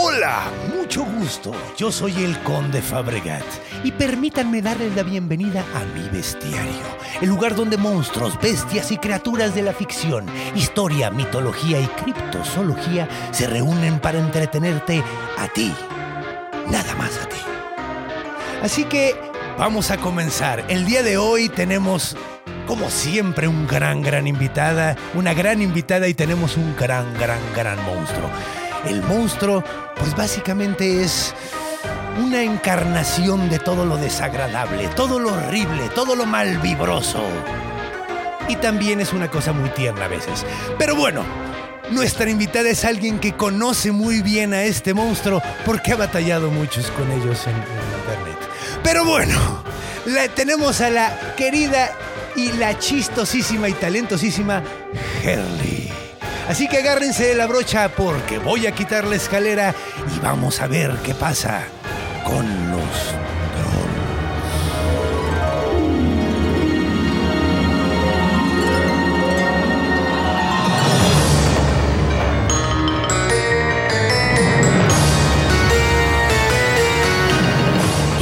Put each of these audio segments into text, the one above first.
Hola, mucho gusto. Yo soy el Conde Fabregat y permítanme darles la bienvenida a mi bestiario, el lugar donde monstruos, bestias y criaturas de la ficción, historia, mitología y criptozoología se reúnen para entretenerte a ti, nada más a ti. Así que vamos a comenzar. El día de hoy tenemos, como siempre, un gran, gran invitada, una gran invitada y tenemos un gran, gran, gran monstruo. El monstruo, pues básicamente es una encarnación de todo lo desagradable, todo lo horrible, todo lo mal vibroso. Y también es una cosa muy tierna a veces. Pero bueno, nuestra invitada es alguien que conoce muy bien a este monstruo porque ha batallado muchos con ellos en, internet. Pero bueno, la tenemos a la querida y la chistosísima y talentosísima Herley. Así que agárrense de la brocha porque voy a quitar la escalera y vamos a ver qué pasa con los trolls.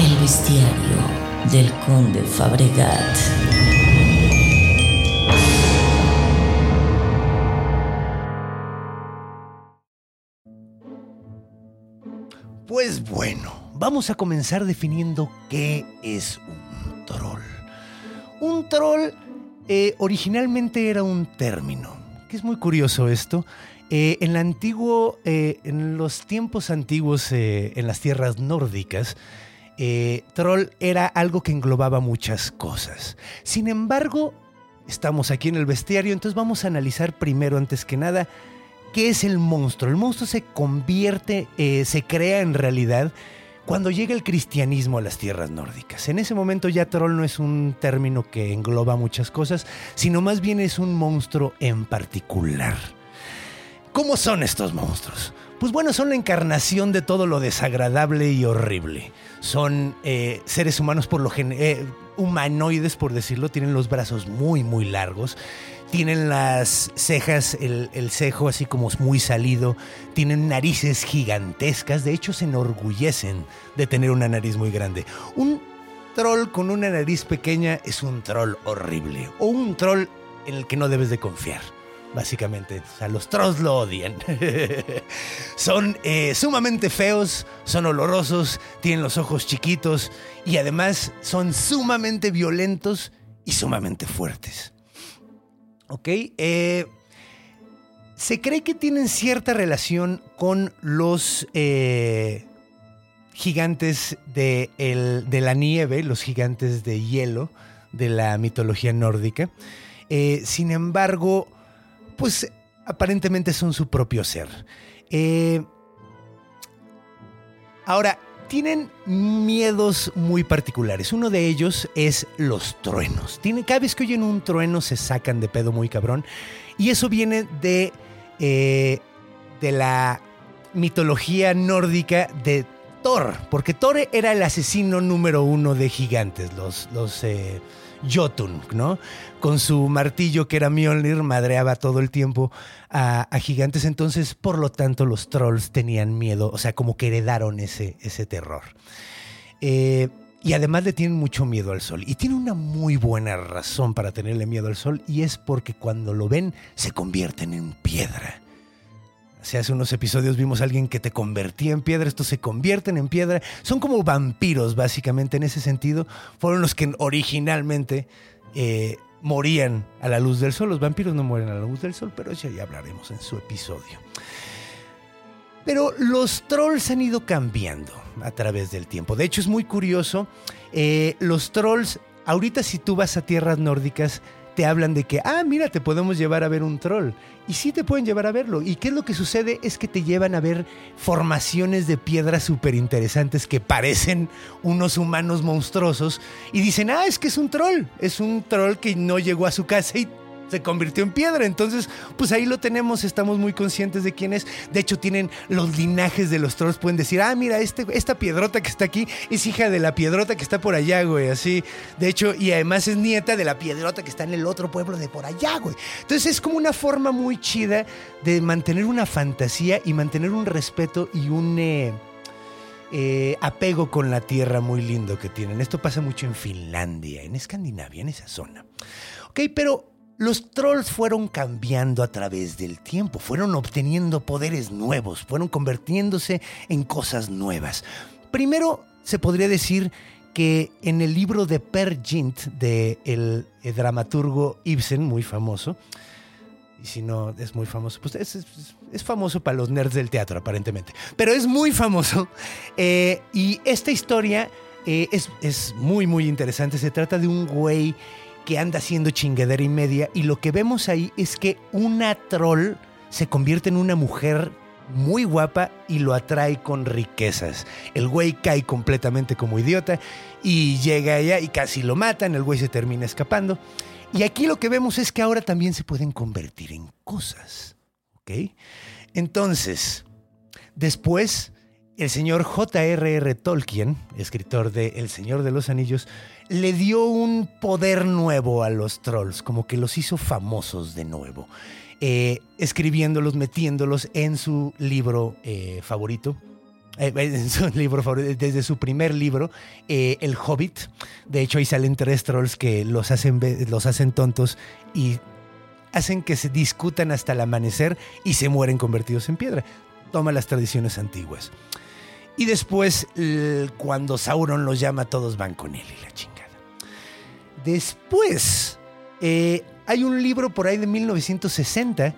El bestiario del conde Fabregat. Pues bueno, vamos a comenzar definiendo qué es un troll. Un troll eh, originalmente era un término, que es muy curioso esto. Eh, en, el antiguo, eh, en los tiempos antiguos, en las tierras nórdicas, troll era algo que englobaba muchas cosas. Sin embargo, estamos aquí en el bestiario, entonces vamos a analizar primero, antes que nada, qué es el monstruo. El monstruo se convierte, eh, se crea en realidad cuando llega el cristianismo a las tierras nórdicas. En ese momento ya troll no es un término que engloba muchas cosas, sino más bien es un monstruo en particular. ¿Cómo son estos monstruos? Pues bueno, son la encarnación de todo lo desagradable y horrible. Son eh, seres humanos por lo general, humanoides por decirlo, tienen los brazos muy, muy largos, tienen las cejas, el, cejo así como muy salido, tienen narices gigantescas, de hecho se enorgullecen de tener una nariz muy grande. Un troll con una nariz pequeña es un troll horrible, o un troll en el que no debes de confiar básicamente. O sea, los trolls lo odian. son eh, sumamente feos, son olorosos, tienen los ojos chiquitos y además son sumamente violentos y sumamente fuertes. ¿Ok? Eh, se cree que tienen cierta relación con los eh, gigantes de, el- de la nieve, los gigantes de hielo de la mitología nórdica. Eh, sin embargo, pues aparentemente son su propio ser. Ahora, tienen miedos muy particulares. Uno de ellos es los truenos. Cada vez que oyen un trueno se sacan de pedo muy cabrón. Y eso viene de, eh, de la mitología nórdica de Thor, porque Thor era el asesino número uno de gigantes, los, los eh, Jotun, ¿no? Con su martillo que era Mjolnir, madreaba todo el tiempo a, gigantes, entonces por lo tanto los trolls tenían miedo, o sea, como que heredaron ese, ese terror. Eh, y además le tienen mucho miedo al sol. Y tiene una muy buena razón para tenerle miedo al sol, y es porque cuando lo ven se convierten en piedra. Si hace unos episodios vimos a alguien que te convertía en piedra, estos se convierten en piedra. Son como vampiros, básicamente, en ese sentido. Fueron los que originalmente eh, morían a la luz del sol. Los vampiros no mueren a la luz del sol, pero ya hablaremos en su episodio. Pero los trolls han ido cambiando a través del tiempo. De hecho, es muy curioso. eh, los trolls, ahorita si tú vas a tierras nórdicas, te hablan de que, ah, mira, te podemos llevar a ver un troll. Y sí te pueden llevar a verlo. ¿Y qué es lo que sucede? Es que te llevan a ver formaciones de piedras súper interesantes que parecen unos humanos monstruosos. Y dicen, ah, es que es un troll. Es un troll que no llegó a su casa y se convirtió en piedra. Entonces, pues ahí lo tenemos, estamos muy conscientes de quién es. De hecho, tienen los linajes de los trolls, pueden decir, ah, mira, este, esta piedrota que está aquí es hija de la piedrota que está por allá, güey, así. De hecho, y además es nieta de la piedrota que está en el otro pueblo de por allá, güey. Entonces es como una forma muy chida de mantener una fantasía y mantener un respeto y un... Eh, eh, apego con la tierra muy lindo que tienen. Esto pasa mucho en Finlandia, en Escandinavia, en esa zona. Ok, pero los trolls fueron cambiando a través del tiempo, fueron obteniendo poderes nuevos, fueron convirtiéndose en cosas nuevas. Primero, se podría decir que en el libro de Per del de el dramaturgo Ibsen, muy famoso, y si no es muy famoso, pues es, famoso para los nerds del teatro, aparentemente, pero es muy famoso. Eh, y esta historia eh, es, es muy, muy interesante. Se trata de un güey que anda haciendo chingadera y media y lo que vemos ahí es que una troll se convierte en una mujer muy guapa y lo atrae con riquezas. El güey cae completamente como idiota y llega allá y casi lo matan, el güey se termina escapando. Y aquí lo que vemos es que ahora también se pueden convertir en cosas. ¿Ok? Entonces, después, el señor J.R.R. Tolkien, escritor de El Señor de los Anillos, le dio un poder nuevo a los trolls, como que los hizo famosos de nuevo, eh, escribiéndolos, metiéndolos en su libro eh, favorito. Eh, en su libro favorito, desde su primer libro, El Hobbit. De hecho, ahí salen tres trolls que los hacen, los hacen tontos y hacen que se discutan hasta el amanecer y se mueren convertidos en piedra. Toma las tradiciones antiguas. Y después, cuando Sauron los llama, todos van con él y la chingada. Después, eh, hay un libro por ahí de 1960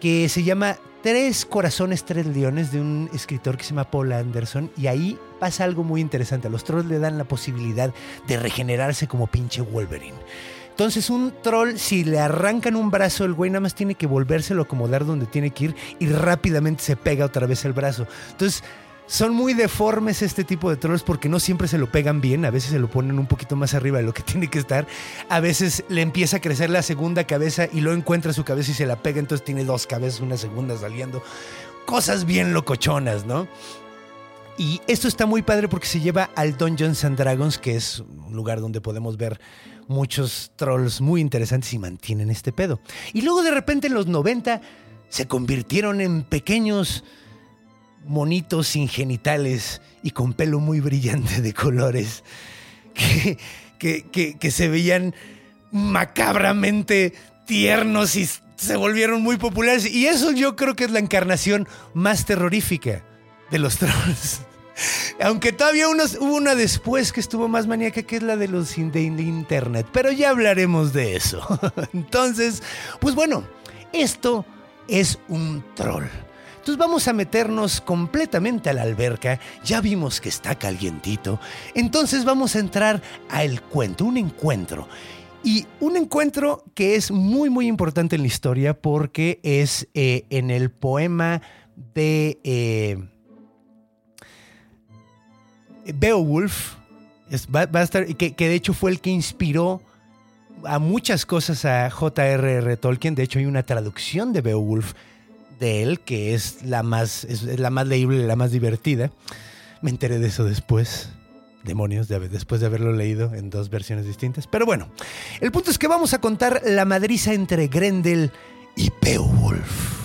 que se llama Tres Corazones, Tres Leones de un escritor que se llama Paul Anderson y ahí pasa algo muy interesante. A los trolls le dan la posibilidad de regenerarse como pinche Wolverine. Entonces un troll, si le arrancan un brazo, el güey nada más tiene que volvérselo a acomodar donde tiene que ir y rápidamente se pega otra vez el brazo. Entonces son muy deformes este tipo de trolls porque no siempre se lo pegan bien, a veces se lo ponen un poquito más arriba de lo que tiene que estar, a veces le empieza a crecer la segunda cabeza y luego encuentra su cabeza y se la pega, entonces tiene dos cabezas, una segunda saliendo. Cosas bien locochonas, ¿no? Y esto está muy padre porque se lleva al Dungeons and Dragons, que es un lugar donde podemos ver muchos trolls muy interesantes y mantienen este pedo. Y luego de repente en los 90 se convirtieron en pequeños monitos sin genitales y con pelo muy brillante de colores que, que, se veían macabramente tiernos y se volvieron muy populares. Y eso yo creo que es la encarnación más terrorífica de los trolls. Aunque todavía hubo una después que estuvo más maníaca, que es la de los de internet. Pero ya hablaremos de eso. Entonces, pues bueno, esto es un troll. Entonces vamos a meternos completamente a la alberca. Ya vimos que está calientito. Entonces vamos a entrar al cuento, un encuentro. Y un encuentro que es muy, muy importante en la historia porque es eh, en el poema de eh, Beowulf. a que, que de hecho fue el que inspiró a muchas cosas a J.R.R. Tolkien. De hecho, hay una traducción de Beowulf de él, que es la más, es, la más leíble, la más divertida. Me enteré de eso después. Demonios, después de haberlo leído en dos versiones distintas. Pero bueno, el punto es que vamos a contar la madriza entre Grendel y Beowulf.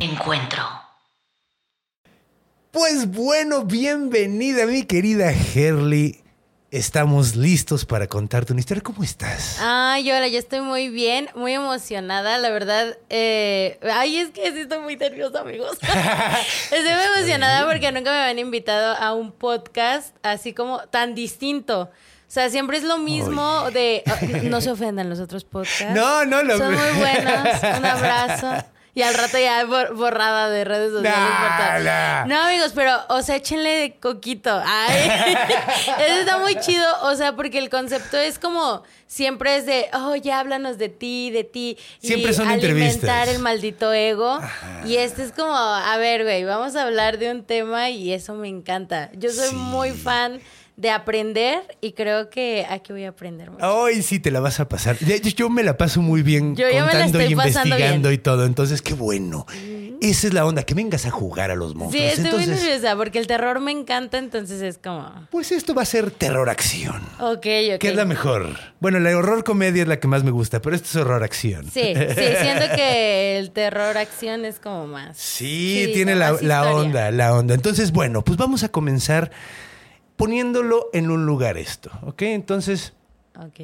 Encuentro. Pues bueno, bienvenida mi querida Herley Estamos listos para contarte una historia. ¿Cómo estás? Ay, hola, yo estoy muy bien, muy emocionada, la verdad. Eh, ay, es que sí estoy muy nerviosa, amigos. estoy muy emocionada porque nunca me habían invitado a un podcast así como tan distinto. O sea, siempre es lo mismo de... Oh, no se ofendan los otros podcasts. No, no, lo Son muy buenos. Un abrazo. Y al rato ya bor- borrada de redes sociales. Nah, nah. No, amigos, pero, o sea, échenle de coquito. Ay, eso está muy chido. O sea, porque el concepto es como siempre es de, oh, ya háblanos de ti, de ti. Siempre y son alimentar el maldito ego. Y este es como, a ver, güey, vamos a hablar de un tema y eso me encanta. Yo soy Sí. muy fan de aprender y creo que aquí voy a aprender mucho. Hoy sí te la vas a pasar. Yo me la paso muy bien Yo contando y estoy investigando bien. y todo. Entonces, qué bueno. Esa es la onda, que vengas a jugar a los Sí, monstruos. estoy entonces, muy nerviosa porque el terror me encanta, entonces es como, pues esto va a ser terror acción. ok, ok. ¿Qué es la mejor? Bueno, la horror comedia es la que más me gusta, pero esto es horror acción. Sí, sí, siento que el terror acción es como más. Sí, Sí, tiene la, onda, la onda. Entonces, bueno, pues vamos a comenzar poniéndolo en un lugar esto, ¿ok? Entonces, Ok,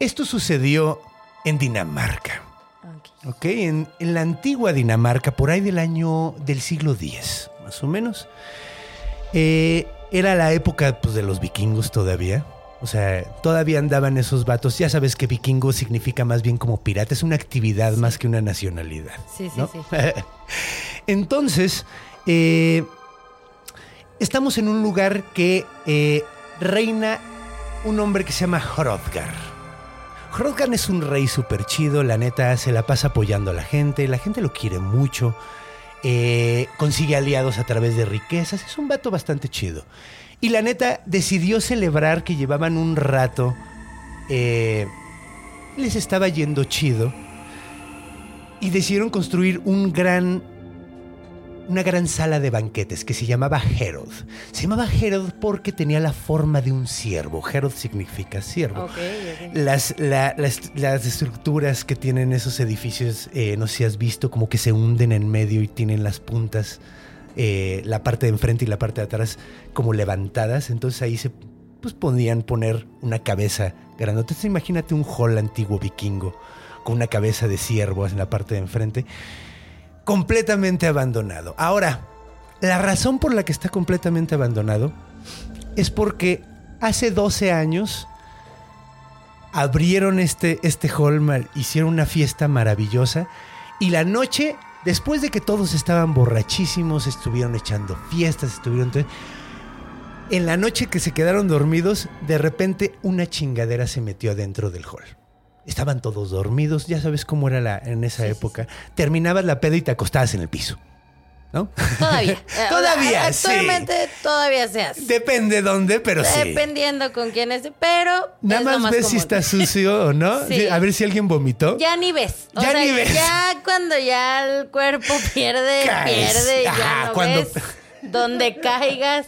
esto sucedió en Dinamarca, ok. En, en la antigua Dinamarca, por ahí del año del siglo X, más o menos. Eh, era la época pues, de los vikingos todavía. O sea, todavía andaban esos vatos. Ya sabes que vikingo significa más bien como pirata. Es una actividad más que una nacionalidad. Sí, sí, ¿no? sí. Entonces, eh, estamos en un lugar que eh, reina un hombre que se llama Hrothgar. Hrothgar es un rey súper chido, la neta se la pasa apoyando a la gente, la gente lo quiere mucho, eh, consigue aliados a través de riquezas, es un vato bastante chido. Y la neta decidió celebrar que llevaban un rato, eh, les estaba yendo chido, y decidieron construir un gran una gran sala de banquetes que se llamaba Herod. Se llamaba Herod porque tenía la forma de un ciervo. Herod significa ciervo. Ok, ok. Las, la- las, las estructuras que tienen esos edificios, eh, no sé si has visto, como que se hunden en medio y tienen las puntas, eh, la parte de enfrente y la parte de atrás, como levantadas. Entonces ahí se pues, podían poner una cabeza grandota. Entonces imagínate un hall antiguo vikingo con una cabeza de ciervo en la parte de enfrente completamente abandonado. Ahora, la razón por la que está completamente abandonado es porque hace 12 años abrieron este, este hall, hicieron una fiesta maravillosa y la noche, después de que todos estaban borrachísimos, estuvieron echando fiestas, estuvieron... En la noche que se quedaron dormidos, de repente una chingadera se metió adentro del hall. Estaban todos dormidos, ya sabes cómo era la, en esa época. Terminabas la peda y te acostabas en el piso. ¿No? Todavía. Eh, Todavía, sí. Actualmente todavía se hace. Depende dónde, pero sí. Dependiendo con quién es, pero. Nada es lo más, ves si está sucio o no. A ver si alguien vomitó. Ya ni ves. O Ya sea, ni ves. Ya cuando ya el cuerpo pierde, Caes. pierde, ya no cuando- ves donde caigas.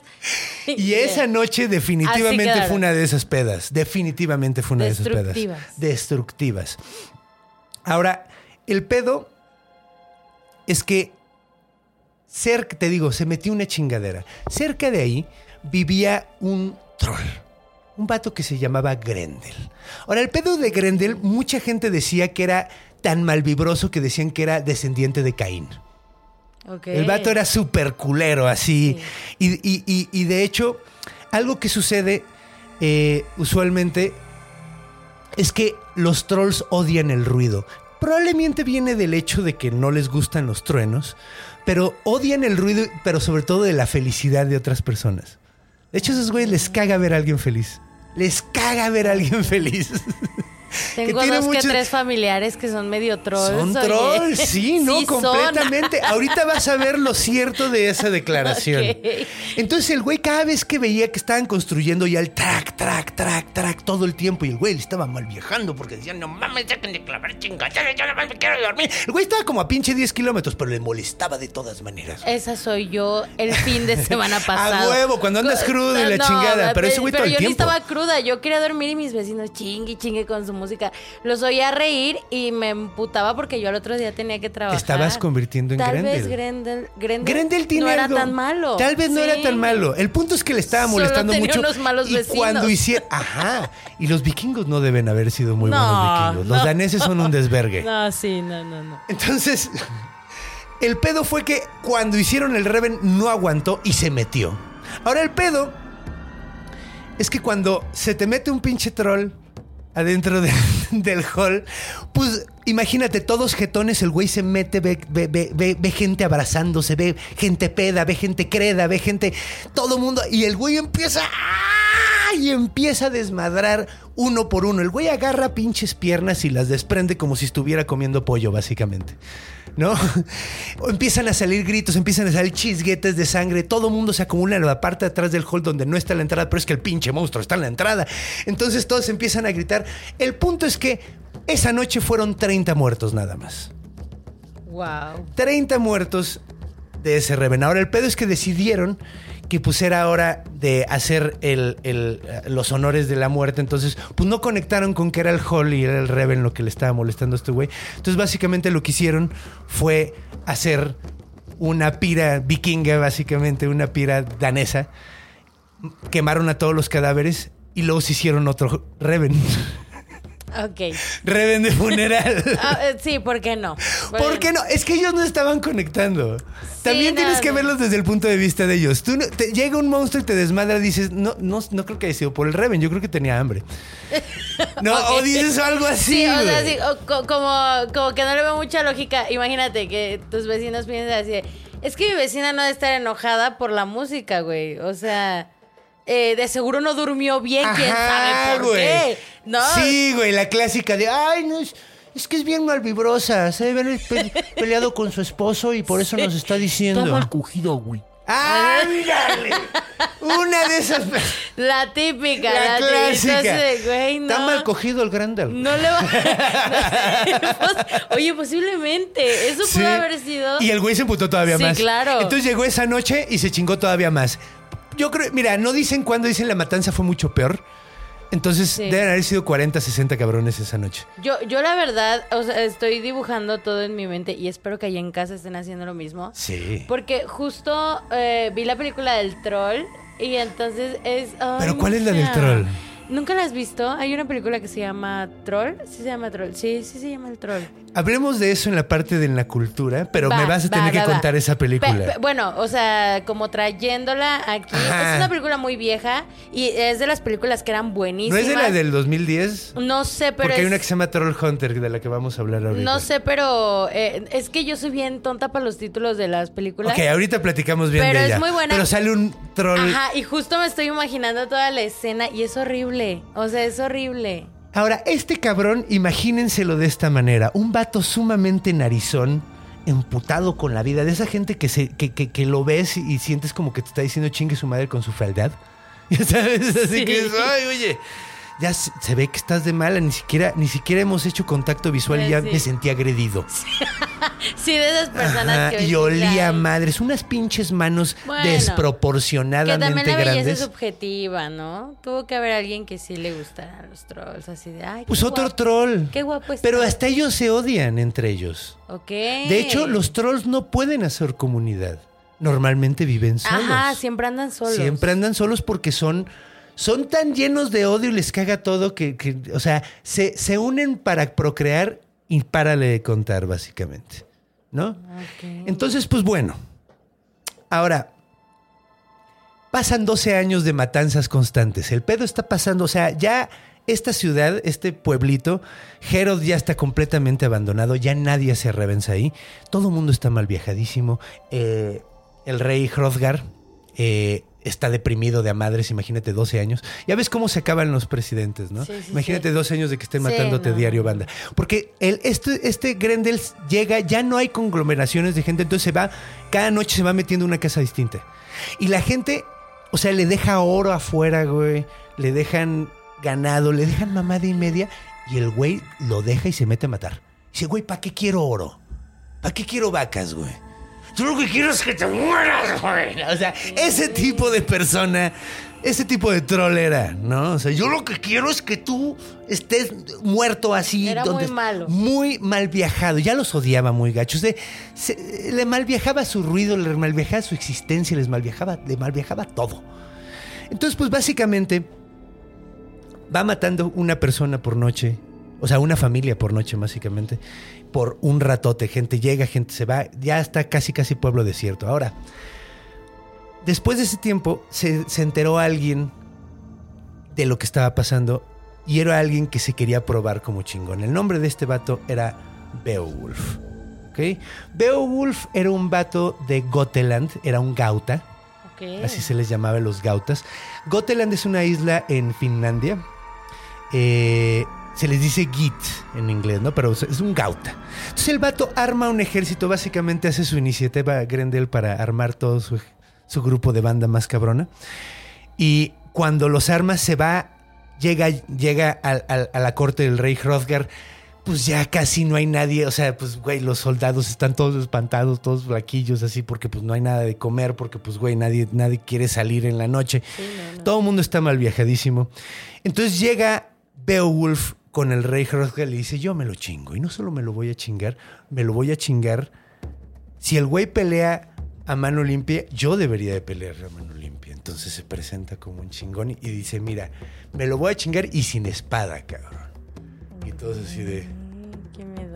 Y esa noche definitivamente fue una de esas pedas. Definitivamente fue una de esas pedas. Destructivas. Destructivas. Ahora, el pedo es que cerca, te digo, se metió una chingadera. Cerca de ahí vivía un troll. Un vato que se llamaba Grendel. Ahora, el pedo de Grendel, mucha gente decía que era tan malvibroso que decían que era descendiente de Caín. El vato era súper culero, así. Y, y- y- y de hecho, algo que sucede eh, usualmente es que los trolls odian el ruido. Probablemente viene del hecho de que no les gustan los truenos, pero odian el ruido, pero sobre todo de la felicidad de otras personas. De hecho, a esos güeyes les caga ver a alguien feliz. Les caga ver a alguien feliz. Tengo dos mucho- que tres familiares que son medio trolls. Son trolls, sí, no, Sí son. completamente. Ahorita vas a ver lo cierto de esa declaración. Entonces el güey cada vez que veía que estaban construyendo ya el track, track, track, track todo el tiempo y el güey le estaba mal viajando porque decían, no mames, dejen de clavar chingaderas, yo nada más me quiero dormir. El güey estaba como a pinche 10 kilómetros, pero le molestaba de todas maneras. Esa soy yo el fin de semana pasado. A huevo, cuando andas crudo y la chingada, pero ese güey todo el yo ni tiempo. estaba cruda, yo quería dormir y mis vecinos chingue chingue con su música. Los oía reír y me emputaba porque yo al otro día tenía que trabajar. estabas convirtiendo en Tal Grendel. vez Grendel, Grendel, Grendel tiene no era algo. tan malo. Tal vez no Sí. era tan malo. El punto es que le estaba Solo molestando tenía mucho. unos malos y vecinos. cuando hicieron. Ajá. Y los vikingos no deben haber sido muy No, buenos vikingos. Los no. daneses son un desvergue. No, sí, no, no, no. Entonces, el pedo fue que cuando hicieron el Reven no aguantó y se metió. Ahora el pedo es que cuando se te mete un pinche troll adentro de- del hall. Pues imagínate, todos jetones, el güey se mete, ve, ve- ve- ve- ve gente abrazándose, ve gente peda, ve gente creda, ve gente, todo mundo. Y el güey empieza... ¡ah! Y empieza a desmadrar uno por uno. El güey agarra pinches piernas y las desprende como si estuviera comiendo pollo, básicamente. ¿No? Empiezan a salir gritos, empiezan a salir chisguetes de sangre, todo mundo se acumula en la parte de atrás del hall donde no está la entrada, pero es que el pinche monstruo está en la entrada. Entonces todos empiezan a gritar. El punto es que esa noche fueron 30 muertos nada más. Wow. 30 muertos de ese Reven. Ahora, el pedo es que decidieron que pues era hora de hacer el- los honores de la muerte. Entonces, pues no conectaron con que era el Hall y era el Reven lo que le estaba molestando a este güey. Entonces, básicamente lo que hicieron fue hacer una pira vikinga, básicamente, una pira danesa. Quemaron a todos los cadáveres y luego se hicieron otro Reven. Ok. Reven de funeral. Ah, eh, sí, ¿por qué no? ¿Por qué no? Es que ellos no estaban conectando. También no, tienes que no. verlos desde el punto de vista de ellos. Tú no- te- llega un monstruo y te desmadra, dices, no, no, no creo que haya sido por el Reven, yo creo que tenía hambre. No, o dices algo así. Sí, o sea, sí, o co- como, como que no le veo mucha lógica. Imagínate que tus vecinos piensan así. de, Es que mi vecina no debe estar enojada por la música, güey. O sea, eh, de seguro no durmió bien, quién Ajá, sabe por güey. qué. No, Sí, güey, la clásica de, ay, no es. Es que es bien malvibrosa, se debe haber pe- peleado con su esposo y por eso nos está diciendo. Está mal cogido, güey. ¡Ándale! Una de esas. la típica, La la, clásica. Entonces, güey, no. Está mal cogido el Grandel. No le va. Pues, Oye, posiblemente. Eso Sí. pudo haber sido. Y el güey se emputó todavía Sí, más. claro. Entonces llegó esa noche y se chingó todavía más. Yo creo, mira, no dicen cuándo, dicen la matanza fue mucho peor. Entonces Sí. deben haber sido 40, 60 cabrones esa noche. Yo, yo la verdad, o sea, estoy dibujando todo en mi mente y espero que allá en casa estén haciendo lo mismo. Sí. Porque justo eh, vi la película del troll y entonces es... ¿Pero cuál es la del troll? ¿Nunca la has visto? Hay una película que se llama Troll. Sí se llama Troll. Sí, sí se llama el Troll. Hablemos de eso en la parte de la cultura, pero Va, me vas a va, tener que va, contar esa película. Pe- pe- bueno, o sea, como trayéndola aquí. Ajá. Es una película muy vieja y es de las películas que eran ¿No buenísimas. es de la del 2010? No sé, pero Porque hay es- una que se llama Troll Hunter, de la que vamos a hablar ahorita. No sé, pero eh, es que yo soy bien tonta para los títulos de las películas. Ok, ahorita platicamos bien Pero de es ella. muy buena. Pero sale un troll. Ajá, y justo me estoy imaginando toda la escena y es horrible. O sea, es horrible. Ahora, este cabrón, imagínenselo de esta manera. Un vato sumamente narizón, emputado con la vida. De esa gente que, se, que, que- que lo ves y sientes como que te está diciendo chingue su madre con su fealdad. Ya sabes, así Sí. que ay, oye, ya se, se ve que estás de mala. Ni siquiera, ni siquiera hemos hecho contacto visual y ya sí. me sentí agredido. Sí, de esas personas Ajá, que... y olía a madres, unas pinches manos Bueno, desproporcionadamente Que también la belleza grandes. es subjetiva, ¿no? Tuvo que haber alguien que sí le gustaran los trolls, así de... Ay, qué Pues otro troll. Qué guapo está. Pero hasta ellos se odian entre ellos. Ok. De hecho, los trolls no pueden hacer comunidad. Normalmente viven solos. Ajá, siempre andan solos. Siempre andan solos porque son, son tan llenos de odio y les caga todo que, que, o sea, se, se unen para procrear y párale de contar, básicamente. ¿No? Entonces, pues bueno. Ahora, pasan 12 años de matanzas constantes. El pedo está pasando, o sea, ya esta ciudad, este pueblito, Herod ya está completamente abandonado, ya nadie se revenza ahí. Todo el mundo está mal viajadísimo. Eh, el rey Hrothgar eh, está deprimido de a madres, imagínate 12 años. Ya ves cómo se acaban los presidentes, ¿no? Sí, sí, imagínate sí. 12 años de que estén matándote no. diario, banda. Porque el, este, este Grendel llega, ya no hay conglomeraciones de gente, entonces se va, cada noche se va metiendo en una casa distinta. Y la gente, o sea, le deja oro afuera, güey, le dejan ganado, le dejan mamada y media, y el güey lo deja y se mete a matar. Dice, güey, ¿para qué quiero oro? ¿Para qué quiero vacas, güey? Tú lo que quiero es que te mueras, güey. O sea, ese tipo de persona, ese tipo de troll era, ¿no? O sea, yo lo que quiero es que tú estés muerto así. Era muy malo. Muy mal viajado. Ya los odiaba muy gachos. Se- se- le mal viajaba su ruido, le mal viajaba su existencia, les mal viajaba, le mal viajaba todo. Entonces, pues básicamente va matando una persona por noche, o sea, una familia por noche, básicamente, por un ratote. Gente llega, gente se va, ya está casi, casi pueblo desierto. Ahora, después de ese tiempo, se, se enteró alguien de lo que estaba pasando y era alguien que se quería probar como chingón. El nombre de este vato era Beowulf. ¿ok? Beowulf era un vato de Goteland, era un gauta, así se les llamaba los gautas. Goteland es una isla en Finlandia. Eh, se les dice Git en inglés, ¿no? Pero es un gauta. Entonces el vato arma un ejército, básicamente hace su iniciativa Grendel para armar todo su, su grupo de banda más cabrona. Y cuando los arma se va, llega, llega al- a, la corte del rey Hrothgar. Pues ya casi no hay nadie, o sea, pues güey, los soldados están todos espantados, todos flaquillos así, porque pues no hay nada de comer, porque pues güey, nadie, nadie quiere salir en la noche. Todo el mundo está mal viajadísimo. Entonces llega Beowulf con el rey Hrothgar y le dice, yo me lo chingo. Y no solo me lo voy a chingar, me lo voy a chingar. Si el güey pelea a mano limpia, yo debería de pelear a mano limpia. Entonces se presenta como un chingón y dice, mira, me lo voy a chingar y sin espada, cabrón. Y todos así de, Mm, Qué miedo.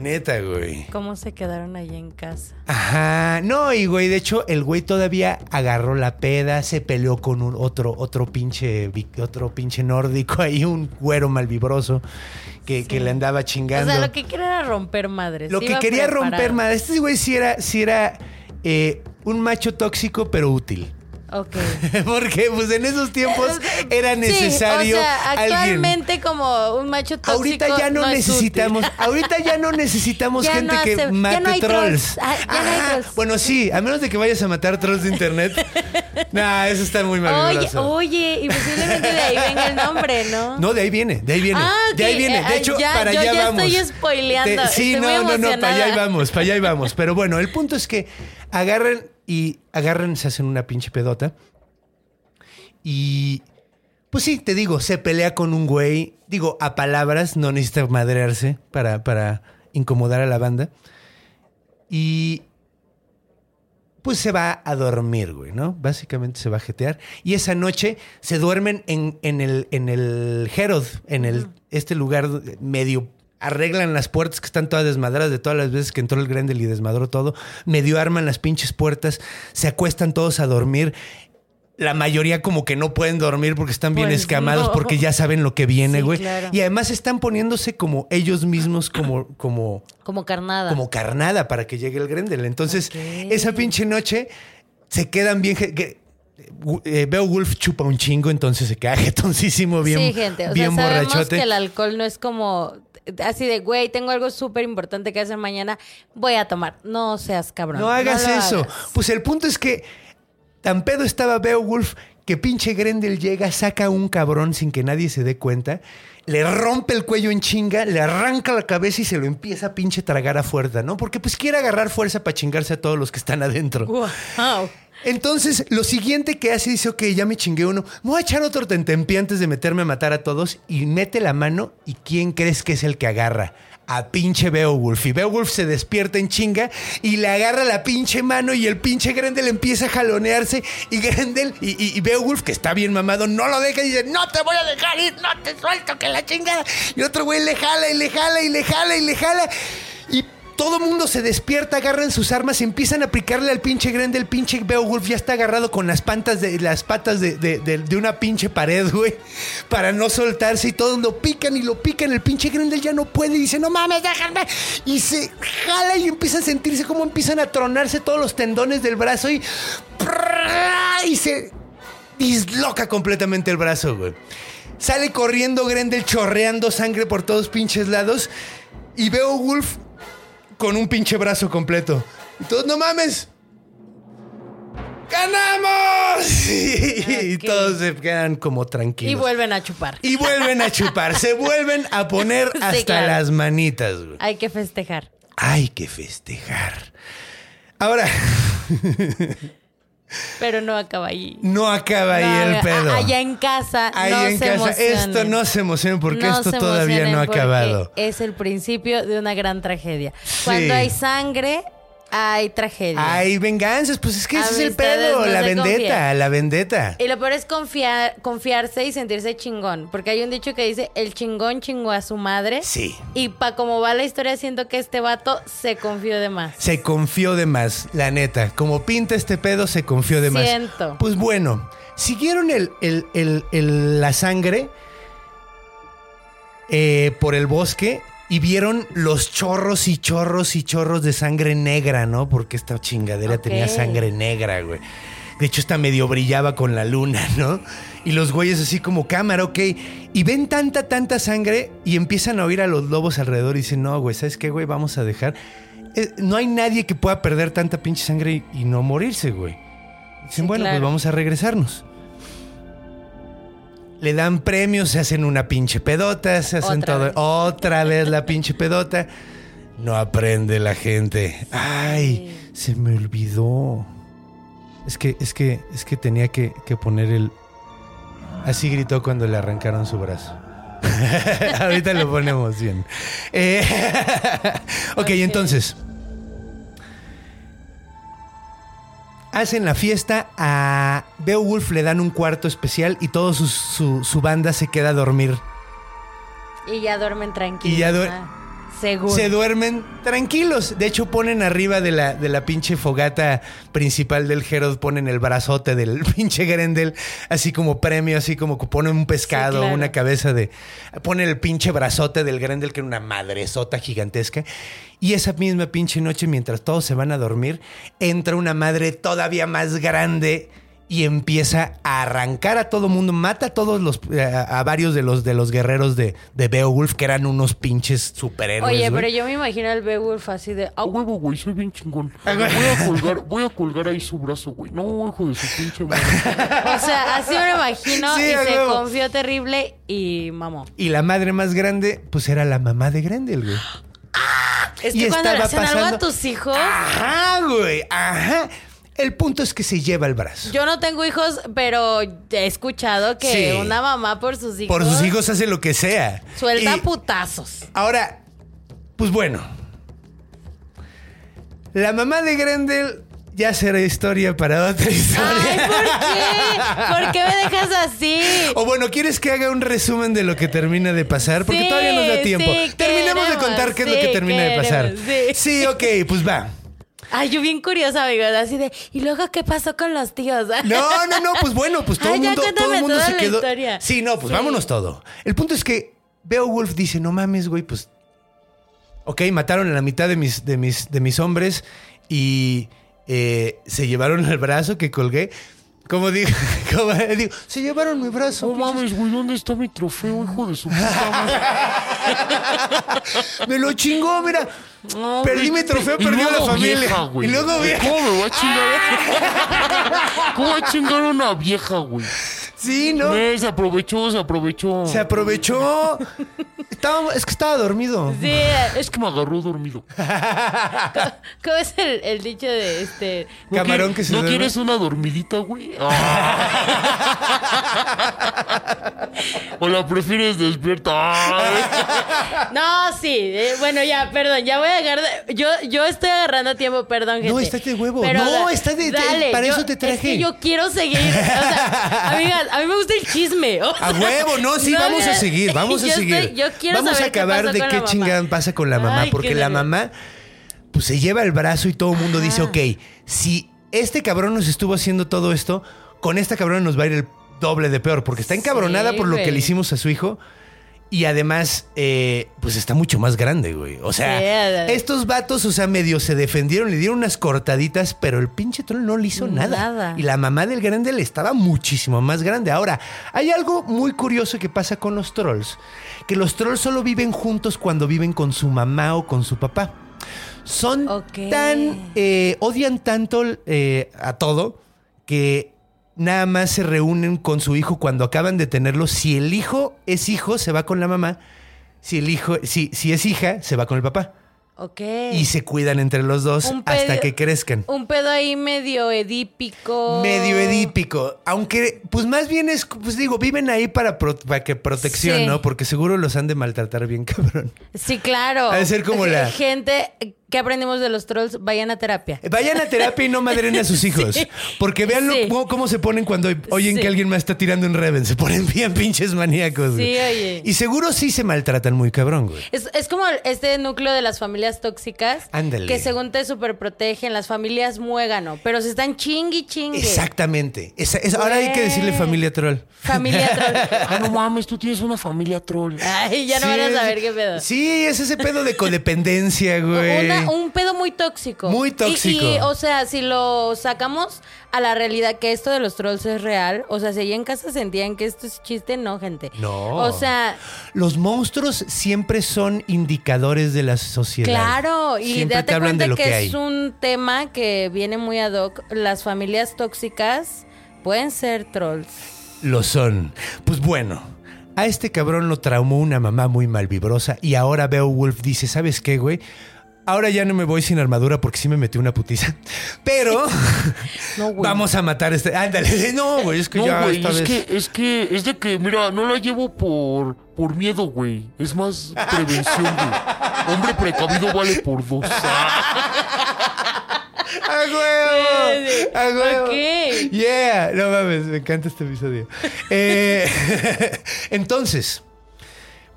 Neta, güey. ¿Cómo se quedaron allí en casa? Ajá, no, y güey, de hecho, el güey todavía agarró la peda, se peleó con un otro, otro pinche, otro pinche nórdico ahí, un güero malvibroso que, que le andaba O chingando. sea, lo que quería era romper madres. Lo que quería preparado. romper más, este güey sí era, sí era eh, un macho tóxico, pero útil. Ok. Porque pues en esos tiempos era necesario Sí, o sea, alguien. actualmente como un macho tóxico Ahorita ya no, es necesitamos, ahorita ya no necesitamos Ya gente no que hace- mate no trolls. Ah. Bueno, sí, a menos de que vayas a matar trolls de internet. nah, eso está muy Oye, maravilloso. oye, y posiblemente de ahí venga el nombre, ¿no? No, de ahí viene, de ahí viene. Ah, De ahí viene. De hecho, ya, para yo allá ya vamos. estoy spoileando, sí, estoy muy no, no, no, para allá vamos, para allá vamos. Pero bueno, el punto es que agarran y agarran, se hacen una pinche pedota. Y pues sí, te digo, se pelea con un güey. Digo, a palabras, no necesita madrearse para, para incomodar a la banda. Y pues se va a dormir, güey, ¿no? Básicamente se va a jetear. Y esa noche se duermen en, en el, en el Herod, en el, este lugar medio. Arreglan las puertas que están todas desmadradas de todas las veces que entró el Grendel y desmadró todo. Medio arman las pinches puertas, se acuestan todos a dormir. La mayoría como que no pueden dormir porque están bien Pues escamados no. porque ya saben lo que viene, Sí, güey. claro. Y además están poniéndose como ellos mismos como, como, Como carnada. como carnada para que llegue el Grendel. Entonces, esa pinche noche se quedan bien. que- eh, Beowulf chupa un chingo, entonces se queda jetoncísimo, bien, sí, gente. O bien sea, borrachote. que el alcohol no es como así de, güey, tengo algo súper importante que hacer mañana, voy a tomar. No seas cabrón. No hagas eso. hagas. Pues el punto es que tan pedo estaba Beowulf que pinche Grendel llega, saca a un cabrón sin que nadie se dé cuenta, le rompe el cuello en chinga, le arranca la cabeza y se lo empieza a pinche tragar a fuerza, ¿no? Porque pues quiere agarrar fuerza para chingarse a todos los que están adentro. Wow. Entonces, lo siguiente que hace dice, ok, ya me chingué uno, me voy a echar otro tentempié antes de meterme a matar a todos y mete la mano y ¿quién crees que es el que agarra? A pinche Beowulf. Y Beowulf se despierta en chinga y le agarra la pinche mano y el pinche Grendel empieza a jalonearse y Grendel y, y- y Beowulf, que está bien mamado, no lo deja y dice, no te voy a dejar ir, no te suelto, que la chingada. Y otro güey le jala y le jala y le jala y le jala. Y todo mundo se despierta, agarran sus armas, empiezan a picarle al pinche Grendel. El pinche Beowulf ya está agarrado con las patas de, las patas de, de- una pinche pared, güey, para no soltarse. Y todos lo pican y lo pican. El pinche Grendel ya no puede y dice, no mames, déjame. Y se jala y empieza a sentirse como empiezan a tronarse todos los tendones del brazo y. Y se disloca completamente el brazo, güey. Sale corriendo Grendel chorreando sangre por todos pinches lados. Y Beowulf con un pinche brazo completo. Y todos, no mames. ¡Ganamos! Y, todos se quedan como tranquilos. Y vuelven a chupar. Y vuelven a chupar. se vuelven a poner Sí, hasta claro. las manitas. güey. Hay que festejar. Hay que festejar. Ahora, Pero no acaba ahí. no acaba ahí No, el pedo. Allá en casa. No en se casa. emocionen. Esto no se emocionen porque No esto todavía no ha acabado. Es el principio de una gran tragedia. Sí. Cuando hay sangre, hay tragedia. Hay venganzas, pues es que ese es el pedo, no la vendetta, la vendetta. Y lo peor es confiar, confiarse y sentirse chingón. Porque hay un dicho que dice, el chingón chingó a su madre. Sí. Y pa' como va la historia, siento que este vato se confió de más. Se confió de más, la neta. Como pinta este pedo, se confió de más. Siento. Pues bueno, siguieron el, el- el- el- la sangre eh, por el bosque y vieron los chorros y chorros y chorros de sangre negra, ¿no? Porque esta chingadera tenía sangre negra, güey. De hecho, esta medio brillaba con la luna, ¿no? Y los güeyes así como cámara, ok. Y ven tanta, tanta sangre y empiezan a oír a los lobos alrededor y dicen, no, güey, ¿sabes qué, güey? Vamos a dejar. Eh, no hay nadie que pueda perder tanta pinche sangre y, y no morirse, güey. Dicen, Sí, bueno, pues vamos a regresarnos. Le dan premios, se hacen una pinche pedota, se hacen Otra todo. vez. Otra vez la pinche pedota. No aprende la gente. Ay, se me olvidó. Es que, es que, es que tenía que, que poner el. Así gritó cuando le arrancaron su brazo. Ahorita lo ponemos bien. Eh, ok, entonces. Hacen la fiesta, a Beowulf le dan un cuarto especial y toda su, su- su banda se queda a dormir. Y ya duermen tranquilos. Y ya ah, Seguro. Se duermen tranquilos. De hecho, ponen arriba de la, de la pinche fogata principal del Herod, ponen el brazote del pinche Grendel, así como premio, así como que ponen un pescado, Sí, claro. una cabeza de. Ponen el pinche brazote del Grendel, que era una madresota gigantesca. Y esa misma pinche noche, mientras todos se van a dormir, entra una madre todavía más grande. Y empieza a arrancar a todo mundo, mata a todos los, a, a varios de los de los guerreros de, de Beowulf, que eran unos pinches superhéroes. Oye, güey. pero yo me imagino al Beowulf así de. A "Au". huevo, güey, soy bien chingón. Ah, Voy a colgar, voy a colgar ahí su brazo, güey. No, hijo de su pinche madre. O sea, así me lo imagino Sí, y se huevo. confió terrible y mamó. Y la madre más grande, pues era la mamá de Grendel, güey. Es Y que cuando le hacen algo a tus hijos. Ajá, güey, ajá. El punto es que se lleva el brazo. Yo no tengo hijos, pero he escuchado que Sí. una mamá por sus hijos. Por sus hijos hace lo que sea. Suelta Y putazos. Ahora, pues bueno. La mamá de Grendel ya será historia para otra Ay, historia. ¿por qué? ¿Por qué me dejas así? O bueno, ¿quieres que haga un resumen de lo que termina de pasar? Porque Sí, todavía nos da tiempo. sí, Terminemos de contar qué es lo que termina de pasar. sí. ok, pues va. Ay, yo bien curiosa, amigos, así de, ¿y luego qué pasó con los tíos? No, no, no, pues bueno, pues todo Ay, el ya mundo, todo el mundo toda se la quedó. historia. Sí, no, pues vámonos todo. El punto es que Beowulf dice, no mames, güey, pues. Ok, mataron a la mitad de mis, de mis, de mis hombres y eh, se llevaron el brazo que colgué. Como digo, como digo, se llevaron mi brazo. No mames, güey, ¿dónde está mi trofeo, hijo de su puta madre? Me lo chingó, mira. No, Perdí mi trofeo, perdí a la familia. vieja, güey. y luego vieja. ¿Cómo me va a chingar? ¿Cómo va a chingar una vieja, güey? Sí, ¿no? Eh, se aprovechó, se aprovechó. Se aprovechó. Estaba, es que estaba dormido. Sí, Es que me agarró dormido. ¿cómo es el, el dicho de este? ¿No Camarón que se ¿No duerme? quieres una dormidita, güey? Ah. ¿O la prefieres despierta? No, sí, eh, bueno, ya, perdón, ya voy a agarrar. Yo, yo estoy agarrando tiempo, perdón, gente. No, estás de huevo. Pero No, da- estás de- dale, para yo- eso te traje. Es que yo quiero seguir. O sea, amigas, a mí me gusta el chisme. o A huevo, no, sí, no vamos a seguir, vamos a yo seguir. estoy- yo quiero vamos a saber acabar de qué chingada pasa con la mamá, Ay, porque la mamá pues se lleva el brazo y todo el mundo dice, ok, si este cabrón nos estuvo haciendo todo esto, con esta cabrón nos va a ir el doble de peor, porque está encabronada Sí, por lo que le hicimos a su hijo. Y además, eh, pues está mucho más grande, güey. O sea, Sí, estos vatos, o sea, medio se defendieron, le dieron unas cortaditas, pero el pinche troll no le hizo nada. Nada. Y la mamá del grande le estaba muchísimo más grande. Ahora, hay algo muy curioso que pasa con los trolls, que los trolls solo viven juntos cuando viven con su mamá o con su papá. Son tan, eh, odian tanto eh, a todo que nada más se reúnen con su hijo cuando acaban de tenerlo. Si el hijo es hijo, se va con la mamá. Si el hijo, si, si es hija, se va con el papá. Ok. Y se cuidan entre los dos hasta que crezcan. Un pedo ahí medio edípico. Medio edípico. Aunque, pues más bien es, pues digo, viven ahí para, pro- para que protección, Sí. ¿no? Porque seguro los han de maltratar bien, cabrón. Sí, claro. Ha de ser como la- Gente ¿Qué aprendimos de los trolls? Vayan a terapia. Vayan a terapia y no madren a sus hijos. Porque vean Sí. cómo, cómo se ponen cuando oyen Sí. que alguien más está tirando en Reven. Se ponen bien pinches maníacos. güey. Sí, oye. Y seguro sí se maltratan muy cabrón, güey. Es, es como este núcleo de las familias tóxicas. Ándale. Que según te superprotegen, las familias muégano. Pero se están chingui chingue. Exactamente. Esa- esa- ahora hay que decirle familia troll. Familia troll. Ah, no mames, tú tienes una familia troll. Ay, ya no Sí, van a saber qué pedo. Sí, es ese pedo de codependencia, güey. Una- un pedo muy tóxico. Muy Y- tóxico. Y, o sea, si lo sacamos a la realidad que esto de los trolls es real, o sea, si allá en casa sentían que esto es chiste, no, gente. No. O sea, Los monstruos siempre son indicadores de la sociedad. claro, y Siempre date te hablan cuenta de lo que, que, hay. es un tema que viene muy ad hoc. Las familias tóxicas pueden ser trolls. Lo son. Pues bueno, a este cabrón lo traumó una mamá muy malvibrosa y ahora Beowulf dice, ¿sabes qué, güey? Ahora ya no me voy sin armadura porque sí me metí una putiza. Pero No, güey. vamos a matar a este... Ándale, no, güey, es que No, ya güey, esta es vez... que, es que, es de que, mira, no la llevo por, por miedo, güey. Es más prevención, güey. Hombre precavido vale por dos. ¡A huevo! ¡A huevo! Ok. Yeah, no mames, me encanta este episodio. Eh, entonces,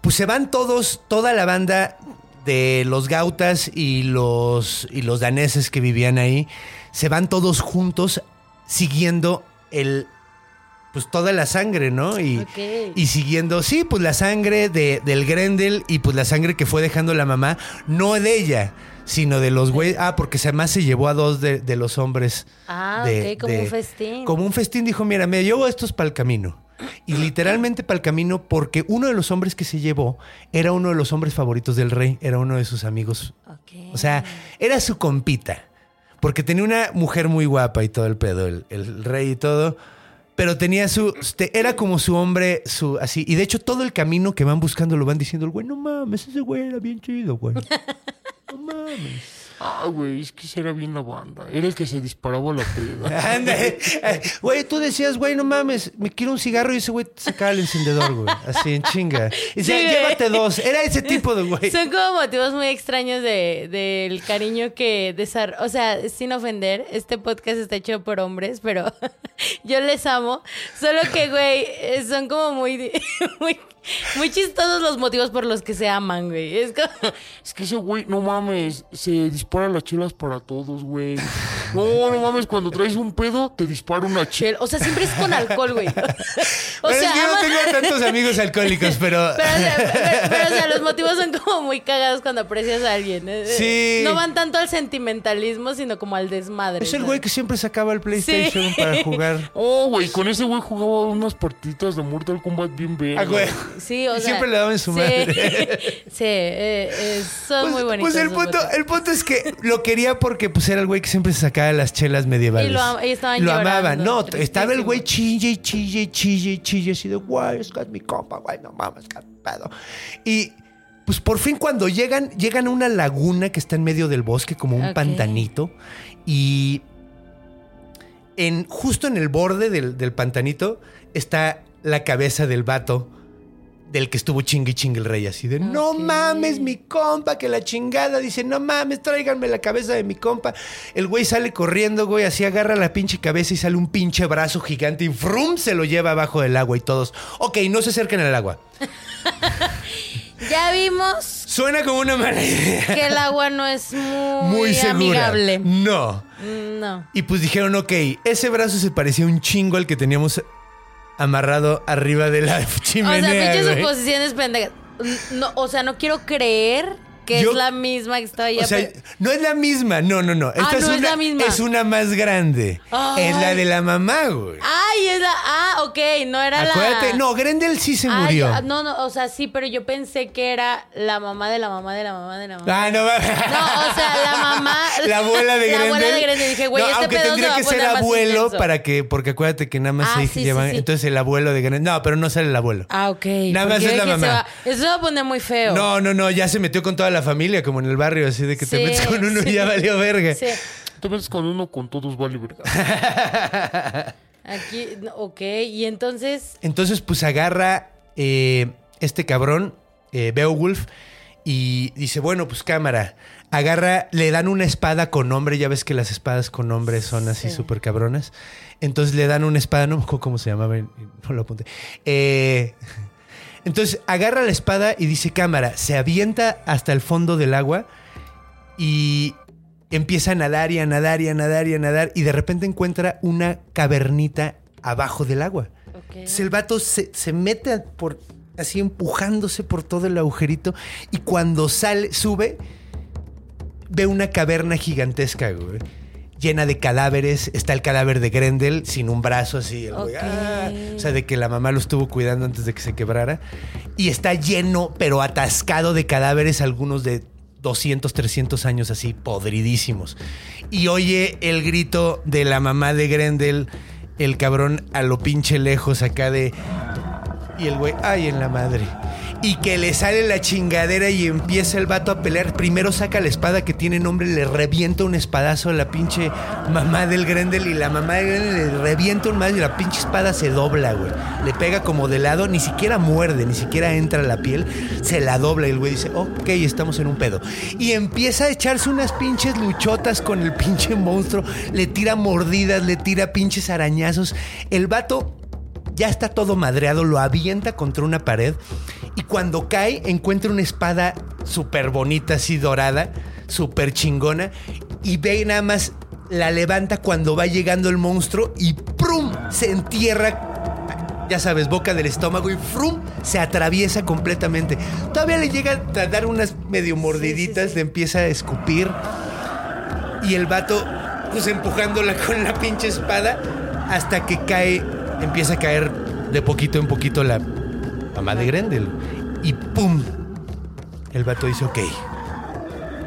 pues se van todos, toda la banda de los gautas y los, y los daneses que vivían ahí, se van todos juntos siguiendo el, pues toda la sangre, ¿no? Y, Ok. y siguiendo, sí, pues la sangre de, del Grendel y pues la sangre que fue dejando la mamá, no de ella, sino de los güeyes. Ah, porque además se llevó a dos de, de los hombres. Ah, de- ok, como de- un festín. Como un festín dijo, mira, me llevo estos para el camino. Y literalmente para el camino porque uno de los hombres que se llevó era uno de los hombres favoritos del rey, era uno de sus amigos. O sea, era su compita. Porque tenía una mujer muy guapa y todo el pedo, el, el rey y todo. Pero tenía su. Era como su hombre, su así. Y de hecho, todo el camino que van buscando lo van diciendo, el güey, no mames, ese güey era bien chido, güey. No mames. Ah, güey, es que era bien la banda. Era el que se disparaba la peda. Anda, eh, Güey, tú decías, güey, no mames, me quiero un cigarro y ese güey te sacaba el encendedor, güey. Así en chinga. Y decía, Sí, güey. llévate dos. Era ese tipo de güey. Son como motivos muy extraños de, del cariño que desarrolla. O sea, sin ofender, este podcast está hecho por hombres, pero yo les amo. Solo que, güey, eh, son como muy, muy, muy chistosos los motivos por los que se aman, güey. Es como. Es que ese güey, no mames, se dispara las chelas para todos, güey. No, no mames, cuando traes un pedo, te dispara una chela. Chel- O sea, siempre es con alcohol, güey. O Pero sea, es que yo no tengo tantos amigos alcohólicos, pero. Pero, o sea, pero- pero, o sea, los motivos son como muy cagados cuando aprecias a alguien. Eh, Sí. No van tanto al sentimentalismo, sino como al desmadre. Es el ¿sabes? güey que siempre sacaba el PlayStation Sí. para jugar. Oh, güey, con ese güey jugaba unas partiditas de Mortal Kombat bien bien. Ah, güey. Sí, o Y sea, siempre le daban su sí. madre. sí, eh, eh, son Pues, muy bonitos. pues el punto, el punto es que lo quería porque pues era el güey que siempre se sacaba las chelas medievales. Y lo am- y estaban Lo llorando, amaban. No, tristísimo. estaba el güey chille, chille, chille, chille, así de, güey, es que es mi compa, güey, no mames, qué pedo. Y pues por fin cuando llegan, llegan a una laguna que está en medio del bosque, como un pantanito, y en, justo en el borde del, del pantanito está la cabeza del vato del que estuvo chingue chingue el rey, así de, no mames, mi compa, que la chingada, dice, no mames, tráiganme la cabeza de mi compa. El güey sale corriendo, güey, así agarra la pinche cabeza y sale un pinche brazo gigante y frum, se lo lleva abajo del agua y todos, ok, no se acerquen al agua. Ya vimos Suena como una mala idea. que el agua no es muy, Muy segura. amigable. No. No. Y pues dijeron, ok, ese brazo se parecía un chingo al que teníamos amarrado arriba de la O sea, chimenea. pinches suposiciones pendejas. No, o sea, no quiero creer que Yo- es la misma que estaba allá. O sea, pero- no es la misma, no, no, no. Esta Ah, es, no es una, la misma. es una más grande. Ay. Es la de la mamá, güey. Ay, es la. Ah, ok, no era Acuérdate, la. no, Grendel sí se Ay, murió. ah, no, no, o sea, sí, pero yo pensé que era la mamá de la mamá de la mamá de la mamá. Ah, no, va- No, o sea, la mamá. La abuela de La Grendel. abuela de Grendel. Dije, güey, No, este aunque pedo se tendría va a que ser abuelo para que, porque acuérdate que nada más Ah, se sí, sí, llevan. sí. Entonces el abuelo de Grendel. No, pero no sale el abuelo. Ah, ok. Nada más es la se mamá. va- Eso se va a poner muy feo. No, no, no, ya se metió con toda la familia, como en el barrio, así de que te Sí, metes con uno sí. y ya valió verga. Sí. Te metes con uno, con todos vale verga. Aquí, no, ok. Y entonces. Entonces, pues agarra eh, este cabrón, eh, Beowulf, y dice, bueno, pues cámara, agarra, le dan una espada con nombre, ya ves que las espadas con nombre son así Sí. súper cabronas. Entonces le dan una espada, no me acuerdo cómo se llamaba, no lo apunté. Eh, entonces agarra la espada y dice, cámara, se avienta hasta el fondo del agua y empieza a nadar y a nadar y a nadar y a nadar y de repente encuentra una cavernita abajo del agua. Ok. Entonces el vato se, se mete por así empujándose por todo el agujerito y cuando sale, sube, ve una caverna gigantesca, güey. Llena de cadáveres. Está el cadáver de Grendel sin un brazo así. el güey. ¡ah! O sea, de que la mamá lo estuvo cuidando antes de que se quebrara. Y está lleno, pero atascado de cadáveres, algunos de 200, 300 años así, podridísimos. Y oye el grito de la mamá de Grendel, el cabrón a lo pinche lejos acá de... Y el güey, ay, en la madre. Y que le sale la chingadera y empieza el vato a pelear. Primero saca la espada que tiene nombre, le revienta un espadazo a la pinche mamá del Grendel. Y la mamá del Grendel le revienta un más y la pinche espada se dobla, güey. Le pega como de lado, ni siquiera muerde, ni siquiera entra a la piel. Se la dobla y el güey dice, ok, estamos en un pedo. Y empieza a echarse unas pinches luchotas con el pinche monstruo. Le tira mordidas, le tira pinches arañazos. El vato ya está todo madreado, lo avienta contra una pared y cuando cae encuentra una espada súper bonita, así dorada, súper chingona y ve nada más, la levanta cuando va llegando el monstruo y ¡prum! se entierra, ya sabes, boca del estómago y ¡frum! se atraviesa completamente. Todavía le llega a dar unas medio mordiditas, le empieza a escupir y el vato, pues empujándola con la pinche espada hasta que cae, empieza a caer de poquito en poquito la mamá de Grendel. Y ¡pum! El vato dice, ok,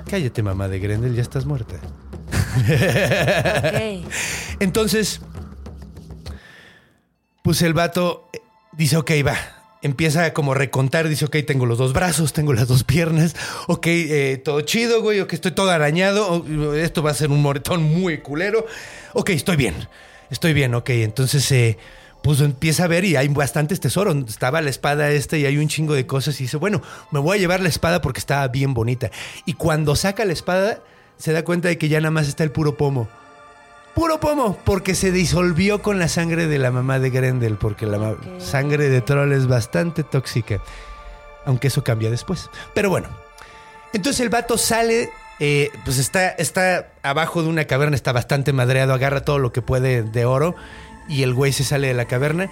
cállate mamá de Grendel, ya estás muerta. Ok. Entonces, pues el vato eh, dice, ok, va. Empieza a como recontar, dice, ok, tengo los dos brazos, tengo las dos piernas, ok, eh, todo chido, güey, ok, estoy todo arañado, o- esto va a ser un moretón muy culero, ok, estoy bien, estoy bien, ok, entonces, eh, pues empieza a ver y hay bastantes tesoros, estaba la espada esta y hay un chingo de cosas y dice, bueno, me voy a llevar la espada porque estaba bien bonita. Y cuando saca la espada, se da cuenta de que ya nada más está el puro pomo. Puro pomo, porque se disolvió con la sangre de la mamá de Grendel, porque la sangre de troll es bastante tóxica. Aunque eso cambia después. Pero bueno. Entonces el vato sale, eh, pues está, está abajo de una caverna, está bastante madreado, agarra todo lo que puede de oro y el güey se sale de la caverna.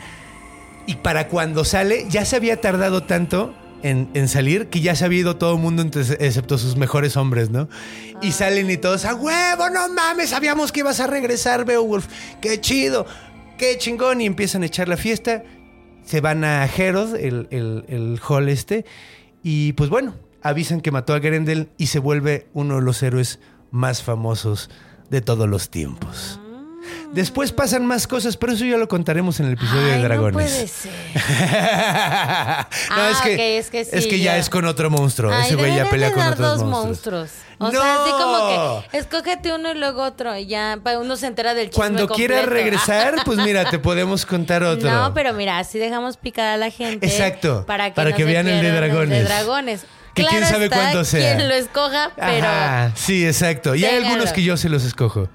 Y para cuando sale, ya se había tardado tanto en, en salir que ya se había ido todo el mundo, excepto sus mejores hombres, ¿no? Y salen y todos, ¡a huevo! ¡No mames! Sabíamos que ibas a regresar, Beowulf. ¡Qué chido! ¡Qué chingón! Y empiezan a echar la fiesta. Se van a Herod, el, el, el hall este. Y pues bueno, avisan que mató a Grendel y se vuelve uno de los héroes más famosos de todos los tiempos. Después pasan más cosas, pero eso ya lo contaremos en el episodio Ay, de Dragones. No puede ser. no, Ah, es que, ok, es que sí, ya ya. es con otro monstruo. Ay, Ese güey ya pelea con otros dos monstruos. O sea, así ¡No! como que escógete uno y luego otro. Y ya uno se entera del chisme Cuando quieras regresar, pues mira, te podemos contar otro. No, pero mira, así dejamos picada a la gente. Exacto, Para que, para no que vean el de dragones. de dragones. Que quién sabe cuánto sea. Quien lo escoja, pero. Ajá, sí, exacto. Y hay algunos que yo se los escojo.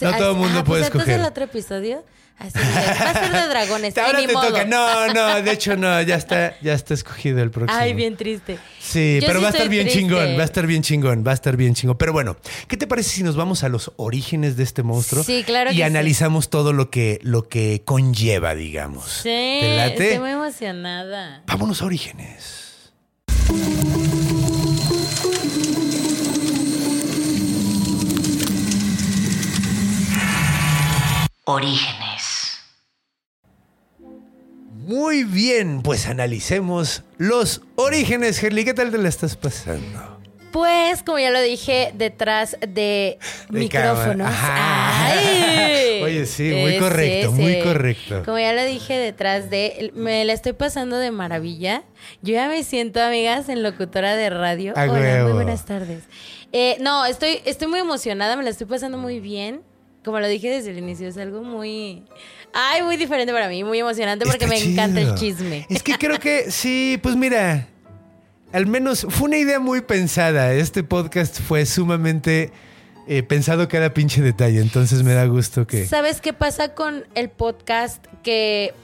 No todo el mundo ah, puede pues escoger. el otro episodio. Así va a ser de dragones. Ahora te modo. toca. No, no, de hecho no, ya está, ya está escogido el próximo. Ay, bien triste. Sí, Yo pero sí va a estar bien triste. chingón, va a estar bien chingón, va a estar bien chingón. Pero bueno, ¿qué te parece si nos vamos a los orígenes de este monstruo? Sí, claro Y que sí. analizamos todo lo que, lo que conlleva, digamos. Sí, ¿Te late? estoy muy emocionada. Vámonos a orígenes. Orígenes. Muy bien, pues analicemos los orígenes. Herli, ¿qué tal te la estás pasando? Pues, como ya lo dije, detrás de, De micrófonos. Ay. Oye, sí, muy correcto, muy correcto. Como ya lo dije, detrás de. Me la estoy pasando de maravilla. Yo ya me siento, amigas, en locutora de radio. A Hola, huevo. muy buenas tardes. Eh, no, estoy, estoy muy emocionada, me la estoy pasando muy bien. Como lo dije desde el inicio, es algo muy. Ay, muy diferente para mí, muy emocionante porque Está me encanta el chisme. Es que creo que sí, pues mira, al menos fue una idea muy pensada. Este podcast fue sumamente eh, pensado cada pinche detalle, entonces me da gusto que... ¿Sabes qué pasa con el podcast? Que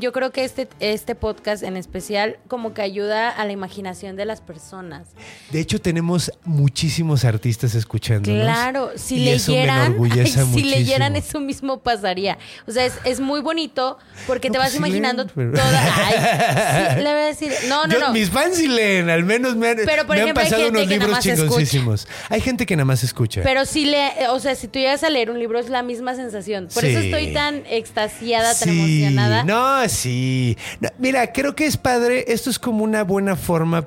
yo creo que este, este podcast en especial como que ayuda a la imaginación de las personas. De hecho, tenemos muchísimos artistas escuchándonos. Claro, si y leyeran, ay, si leyeran eso mismo pasaría. O sea, es, es muy bonito porque No, te pues vas sí imaginando leen, pero- toda. Ay, sí, le voy a decir. No, no, Yo- no. Mis fans sí leen, al menos me han, Pero, por me han ejemplo, hay pasado gente unos que nada libros más escucha. chingoncísimos. Hay gente que nada más escucha. Pero si le, o sea, si tú llegas a leer un libro es la misma sensación. Por eso estoy tan extasiada, tan emocionada. No, sí. No, mira, creo que es padre. Esto es como una buena forma.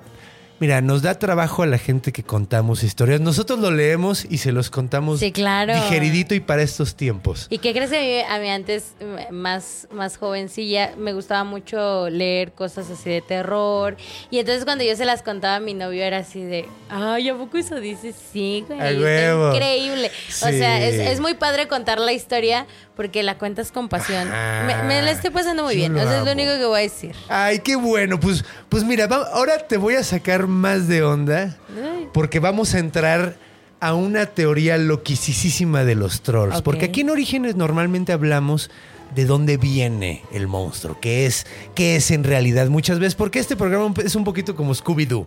Mira, nos da trabajo a la gente que contamos historias. Nosotros lo leemos y se los contamos Sí, claro. digeridito y para estos tiempos. ¿Y qué crees que a mí, a mí antes, más, más jovencilla, me gustaba mucho leer cosas así de terror? Y entonces cuando yo se las contaba a mi novio era así de, ay, ¿a poco eso dices? Sí, güey. Huevo. increíble. O sea, es, es muy padre contar la historia porque la cuentas con pasión. Ajá. Me, me la estoy pasando muy Yo bien. lo O sea, es lo único que voy a decir. Ay, qué bueno. Pues, pues mira, va- ahora te voy a sacar más de onda porque vamos a entrar a una teoría loquisísima de los trolls. Porque aquí en Orígenes normalmente hablamos de dónde viene el monstruo, qué es, qué es en realidad muchas veces, porque este programa es un poquito como Scooby-Doo.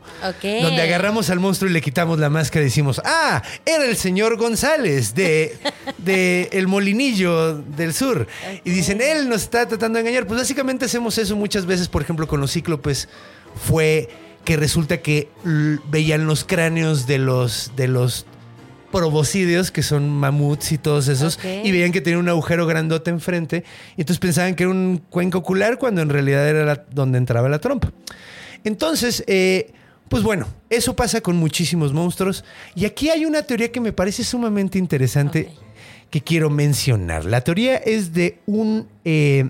Donde agarramos al monstruo y le quitamos la máscara y decimos, ah, era el señor González de, de El Molinillo del Sur. Y dicen, él nos está tratando de engañar. Pues básicamente hacemos eso muchas veces, por ejemplo, con los cíclopes. Fue que resulta que veían los cráneos de los, de los proboscideos, que son mamuts y todos esos, y veían que tenía un agujero grandote enfrente. Y entonces pensaban que era un cuenco ocular cuando en realidad era la- donde entraba la trompa. Entonces, eh, pues bueno, eso pasa con muchísimos monstruos. Y aquí hay una teoría que me parece sumamente interesante que quiero mencionar. La teoría es de un eh,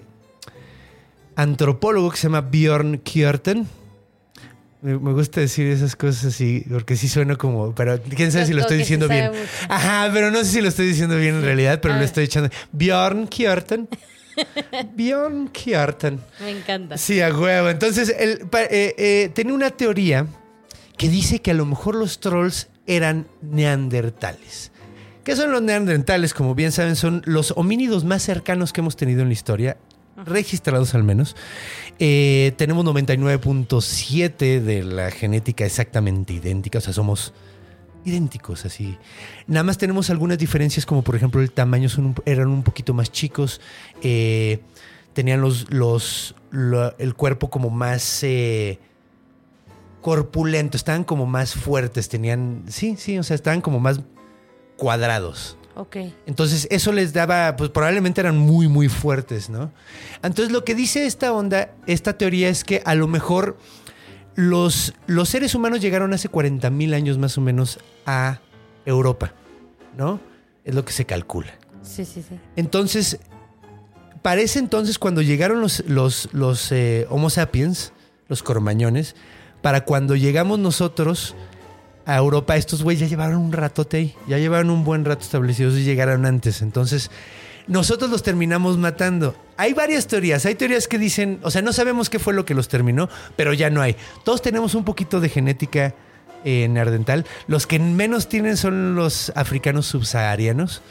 antropólogo que se llama Bjorn Kjörten. Me, gusta decir esas cosas así, porque sí suena como, pero quién sabe si lo estoy diciendo bien. mucho. Ajá, pero no sé si lo estoy diciendo bien en realidad, pero lo ver. estoy echando. Bjorn Kjörten. Bjorn Kjörten. Me encanta. Sí, a huevo. Entonces, él eh, eh, tenía una teoría que dice que a lo mejor los trolls eran neandertales. ¿Qué son los neandertales? Como bien saben, son los homínidos más cercanos que hemos tenido en la historia, registrados al menos. Eh, tenemos 99.7 de la genética exactamente idéntica, o sea, somos idénticos así. Nada más tenemos algunas diferencias, como por ejemplo el tamaño eran un poquito más chicos, eh, tenían los, los, lo- el cuerpo como más eh, corpulento, estaban como más fuertes, tenían, sí, sí, o sea, estaban como más cuadrados. Ok. Entonces eso les daba, pues probablemente eran muy, muy fuertes, ¿no? Entonces lo que dice esta onda, esta teoría es que a lo mejor los, los seres humanos llegaron hace 40 mil años más o menos a Europa, ¿no? Es lo que se calcula. Sí, sí, sí. Entonces, parece entonces cuando llegaron los, los, los eh, Homo sapiens, los cormañones, para cuando llegamos nosotros a Europa, estos güeyes ya llevaron un ratote ahí, ya llevaron un buen rato establecidos y llegaron antes. Entonces, nosotros los terminamos matando. Hay varias teorías, hay teorías que dicen, o sea, no sabemos qué fue lo que los terminó, pero ya no hay. Todos tenemos un poquito de genética eh, neandertal. Los que menos tienen son los africanos subsaharianos.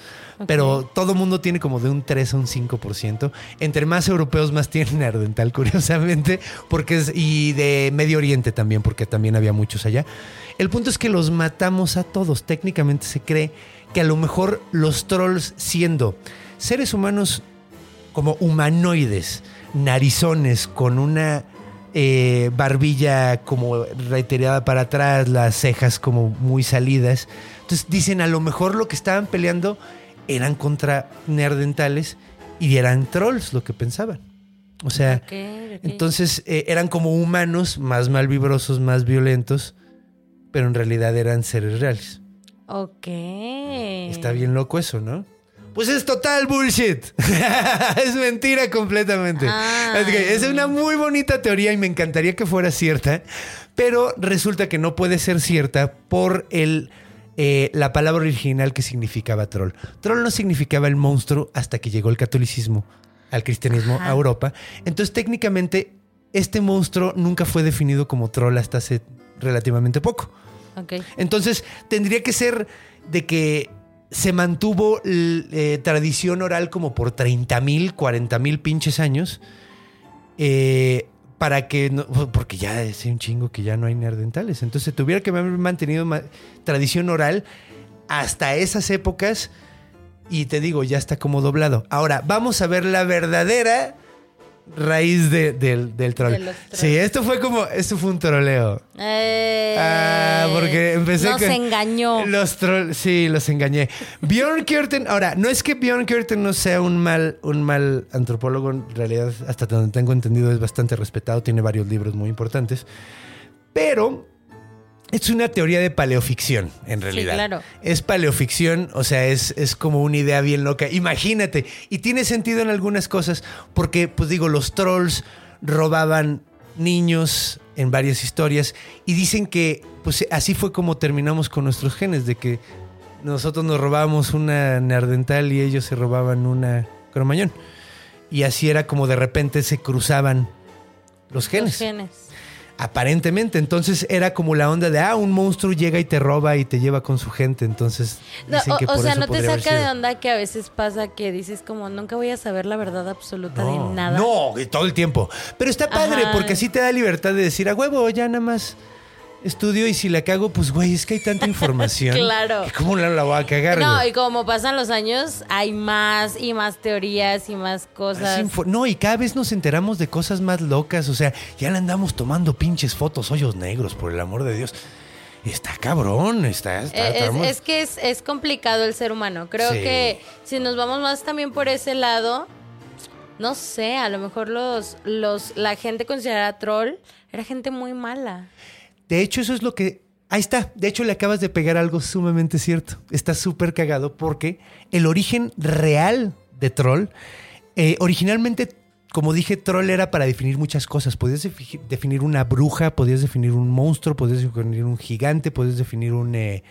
Pero todo mundo tiene como de un 3 a un 5%. Entre más europeos, más tienen neandertal, curiosamente. Porque es, y de Medio Oriente también, porque también había muchos allá. El punto es que los matamos a todos. Técnicamente se cree que a lo mejor los trolls, siendo seres humanos como humanoides, narizones, con una eh, barbilla como reiterada para atrás, las cejas como muy salidas. Entonces dicen, a lo mejor lo que estaban peleando eran contra neandertales y eran trolls lo que pensaban. O sea, entonces eh, eran como humanos, más malvibrosos, más violentos, pero en realidad eran seres reales. Ok. Está bien loco eso, ¿no? Pues es total bullshit. es mentira completamente. Ay. Que es una muy bonita teoría y me encantaría que fuera cierta, pero resulta que no puede ser cierta por el, eh, la palabra original que significaba troll. Troll no significaba el monstruo hasta que llegó el catolicismo al cristianismo Ajá. a Europa. Entonces técnicamente este monstruo nunca fue definido como troll hasta hace relativamente poco. Entonces, tendría que ser de que se mantuvo eh, tradición oral como por 30 mil, 40 mil pinches años. eh, para que no, porque ya es un chingo que ya no hay neandertales. Entonces, tuviera que haber mantenido ma- tradición oral hasta esas épocas. Y te digo, ya está como doblado. Ahora, vamos a ver la verdadera raíz de- del, del troll. De. Sí, esto fue como, esto fue un troleo. Eh, Ah, porque empecé Nos con- engañó. Los trolls, sí, los engañé. Bjorn Kjorten, ahora, no es que Bjorn Kjorten no sea un mal, un mal antropólogo, en realidad, hasta donde tengo entendido, es bastante respetado, tiene varios libros muy importantes, pero es una teoría de paleoficción, en realidad. claro. Es paleoficción, o sea, es, es como una idea bien loca. Imagínate, y tiene sentido en algunas cosas, porque, pues digo, los trolls robaban niños en varias historias y dicen que, pues así fue como terminamos con nuestros genes, de que nosotros nos robábamos una neandertal y ellos se robaban una cromañón. Y así era como de repente se cruzaban los genes. Los genes. Aparentemente, entonces era como la onda de, ah, un monstruo llega y te roba y te lleva con su gente, entonces No, o, que o por sea, eso no te saca de onda que a veces pasa que dices como nunca voy a saber la verdad absoluta de nada. No, todo el tiempo. Pero está padre Ajá. porque así te da libertad de decir, a huevo, ya nada más estudio y si la cago, pues güey, es que hay tanta información. Claro. que ¿Cómo la, la voy a cagar? No, güey? y como pasan los años, hay más y más teorías y más cosas. No, y cada vez nos enteramos de cosas más locas. O sea, ya le andamos tomando pinches fotos, hoyos negros, por el amor de Dios. Está cabrón, está. está- Eh, es, es que es, es complicado el ser humano. Creo Sí. que si nos vamos más también por ese lado, no sé, a lo mejor los, los, la gente considerada troll era gente muy mala. De hecho, eso es lo que. Ahí está. De hecho, le acabas de pegar algo sumamente cierto. Está súper cagado porque el origen real de troll, eh, originalmente, como dije, troll era para definir muchas cosas. Podías defi- definir una bruja, podías definir un monstruo, podías definir un gigante, podías definir un. eh,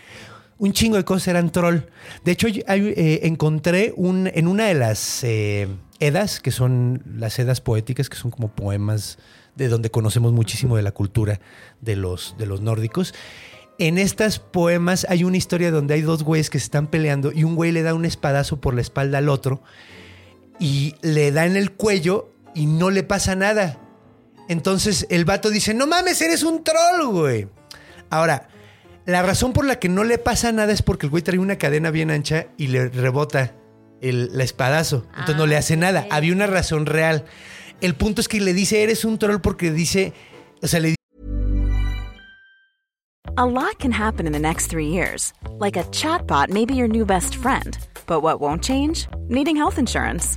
un chingo de cosas eran troll. De hecho, eh, encontré un, en una de las edas, que son las edas poéticas, que son como poemas de donde conocemos muchísimo de la cultura de los, de los nórdicos. En estas poemas hay una historia donde hay dos güeyes que se están peleando y un güey le da un espadazo por la espalda al otro y le da en el cuello y no le pasa nada. Entonces el vato dice, no mames, eres un troll, güey. Ahora, la razón por la que no le pasa nada es porque el güey trae una cadena bien ancha y le rebota el, la espadazo. Entonces no le hace nada. Había una razón real. El punto es que le dice, eres un troll porque dice, o sea, le A lot can happen in the next three years. Like a chatbot may be your new best friend. But what won't change? Needing health insurance.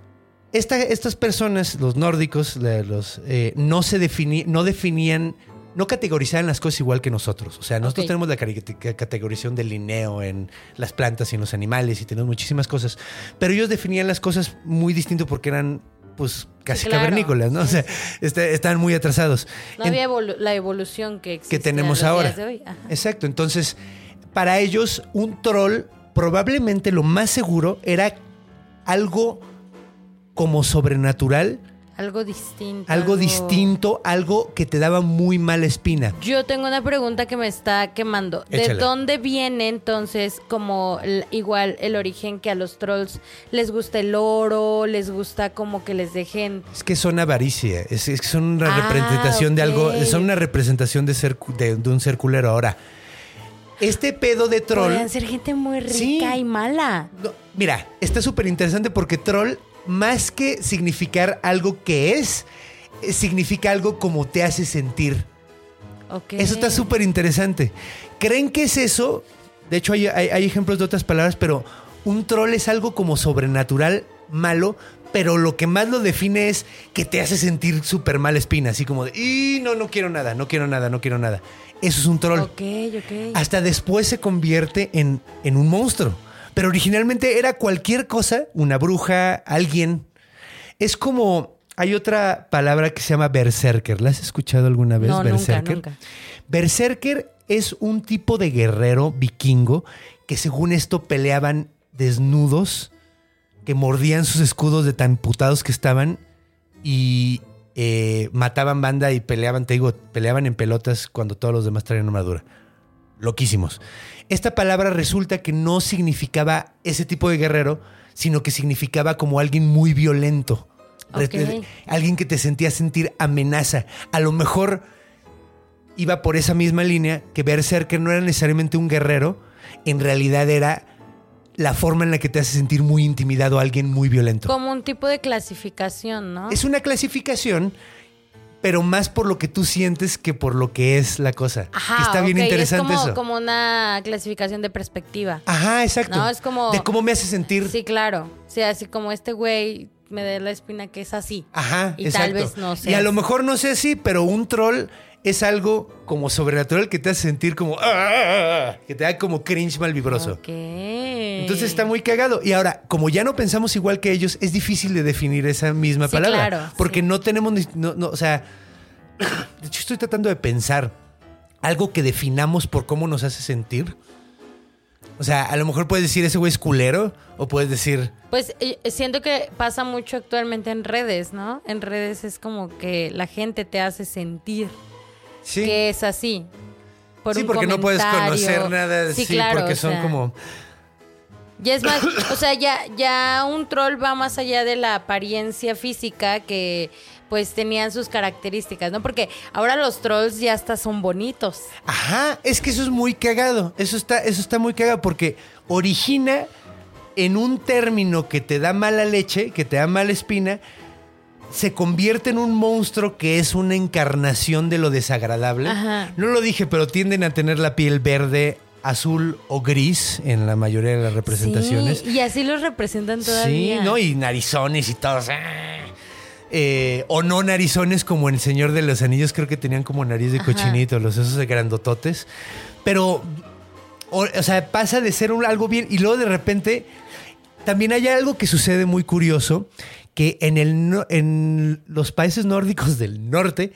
Esta- estas personas, los nórdicos, los, eh, no se defini- no definían, no categorizaban las cosas igual que nosotros. O sea, nosotros tenemos la categorización del lineo en las plantas y en los animales y tenemos muchísimas cosas. Pero ellos definían las cosas muy distinto porque eran, pues, casi claro. cavernícolas, ¿no? O sea, está- estaban muy atrasados. No había evolu- la evolución que existe que tenemos ahora. de hoy. Exacto. Entonces, para ellos, un troll, probablemente lo más seguro era algo como sobrenatural, Algo distinto. algo distinto, algo que te daba muy mala espina. Yo tengo una pregunta que me está quemando. ¿De dónde viene entonces como el- igual el origen que a los trolls les gusta el oro, les gusta como que les dejen... Es que son avaricia, es, es que son una Ah, representación de algo, son una representación de, ser, de, de un ser culero. Ahora, este pedo de troll... Podrían ser gente muy rica Sí. y mala. No, mira, está súper interesante porque troll, más que significar algo que es, eh, significa algo como te hace sentir. Ok. Eso está súper interesante. ¿Creen que es eso? De hecho, hay, hay- hay ejemplos de otras palabras, pero un troll es algo como sobrenatural, malo, pero lo que más lo define es que te hace sentir súper mal espina, así como de, y no, no quiero nada, no quiero nada, no quiero nada. Eso es un troll. Ok, ok. Hasta después se convierte en, en un monstruo. Pero originalmente era cualquier cosa, una bruja, alguien. Es como, hay otra palabra que se llama berserker. ¿La has escuchado alguna vez? No, nunca, berserker. nunca. Berserker es un tipo de guerrero vikingo que según esto peleaban desnudos, que mordían sus escudos de tan putados que estaban y eh, mataban banda y peleaban, te digo, peleaban en pelotas cuando todos los demás traían armadura. Loquísimos. Esta palabra resulta que no significaba ese tipo de guerrero, sino que significaba como alguien muy violento. Ok. Alguien que te sentía sentir amenaza. A lo mejor iba por esa misma línea que Berserker no era necesariamente un guerrero, en realidad era la forma en la que te hace sentir muy intimidado a alguien muy violento. Como un tipo de clasificación, ¿no? Es una clasificación, pero más por lo que tú sientes que por lo que es la cosa. Ajá, que está bien interesante es como, eso. como una clasificación de perspectiva. Ajá, exacto. No, es como- De cómo me hace sentir. Sí, claro. Sí, así como este güey me da la espina que es así. Ajá, Y exacto. tal vez no sea Y a lo mejor no sé si, pero un troll es algo como sobrenatural que te hace sentir como. "Ah", que te da como cringe mal vibroso. Ok. Entonces está muy cagado. Y ahora, como ya no pensamos igual que ellos, es difícil de definir esa misma Sí, palabra. claro, porque sí. no tenemos. no- no, o sea, de hecho, estoy tratando de pensar algo que definamos por cómo nos hace sentir. O sea, a lo mejor puedes decir ese güey es culero, o puedes decir. Pues eh, siento que pasa mucho actualmente en redes, ¿no? En redes es como que la gente te hace sentir Sí. que es así. Por sí, un porque no puedes conocer nada. Sí, Sí, claro. porque son sea, como. Ya es más, o sea, ya, ya un troll va más allá de la apariencia física que pues tenían sus características, ¿no? Porque ahora los trolls ya hasta son bonitos. Ajá, es que eso es muy cagado. Eso está, eso está muy cagado porque origina en un término que te da mala leche, que te da mala espina, se convierte en un monstruo que es una encarnación de lo desagradable. Ajá. No lo dije, pero tienden a tener la piel verde, azul o gris en la mayoría de las representaciones. Sí, y así los representan todavía. Sí, ¿no? Y narizones y todos. ¡ah! Eh, o no narizones como en El Señor de los Anillos, creo que tenían como nariz de Ajá. cochinito, los esos de grandototes. Pero, o, o sea, pasa de ser un- algo bien y luego de repente también hay algo que sucede muy curioso, que en, el, en los países nórdicos del norte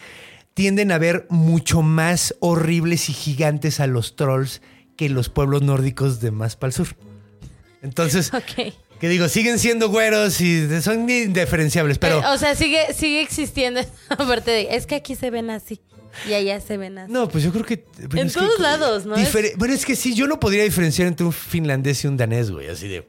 tienden a ver mucho más horribles y gigantes a los trolls que los pueblos nórdicos de más para el sur. Entonces, Ok. que digo, siguen siendo güeros y son indiferenciables, pero... Eh, o sea, sigue, sigue existiendo esa parte de, es que aquí se ven así y allá se ven así. No, pues yo creo que... En que- todos lados, ¿no? Bueno, es que sí, yo no podría diferenciar entre un finlandés y un danés, güey, así de...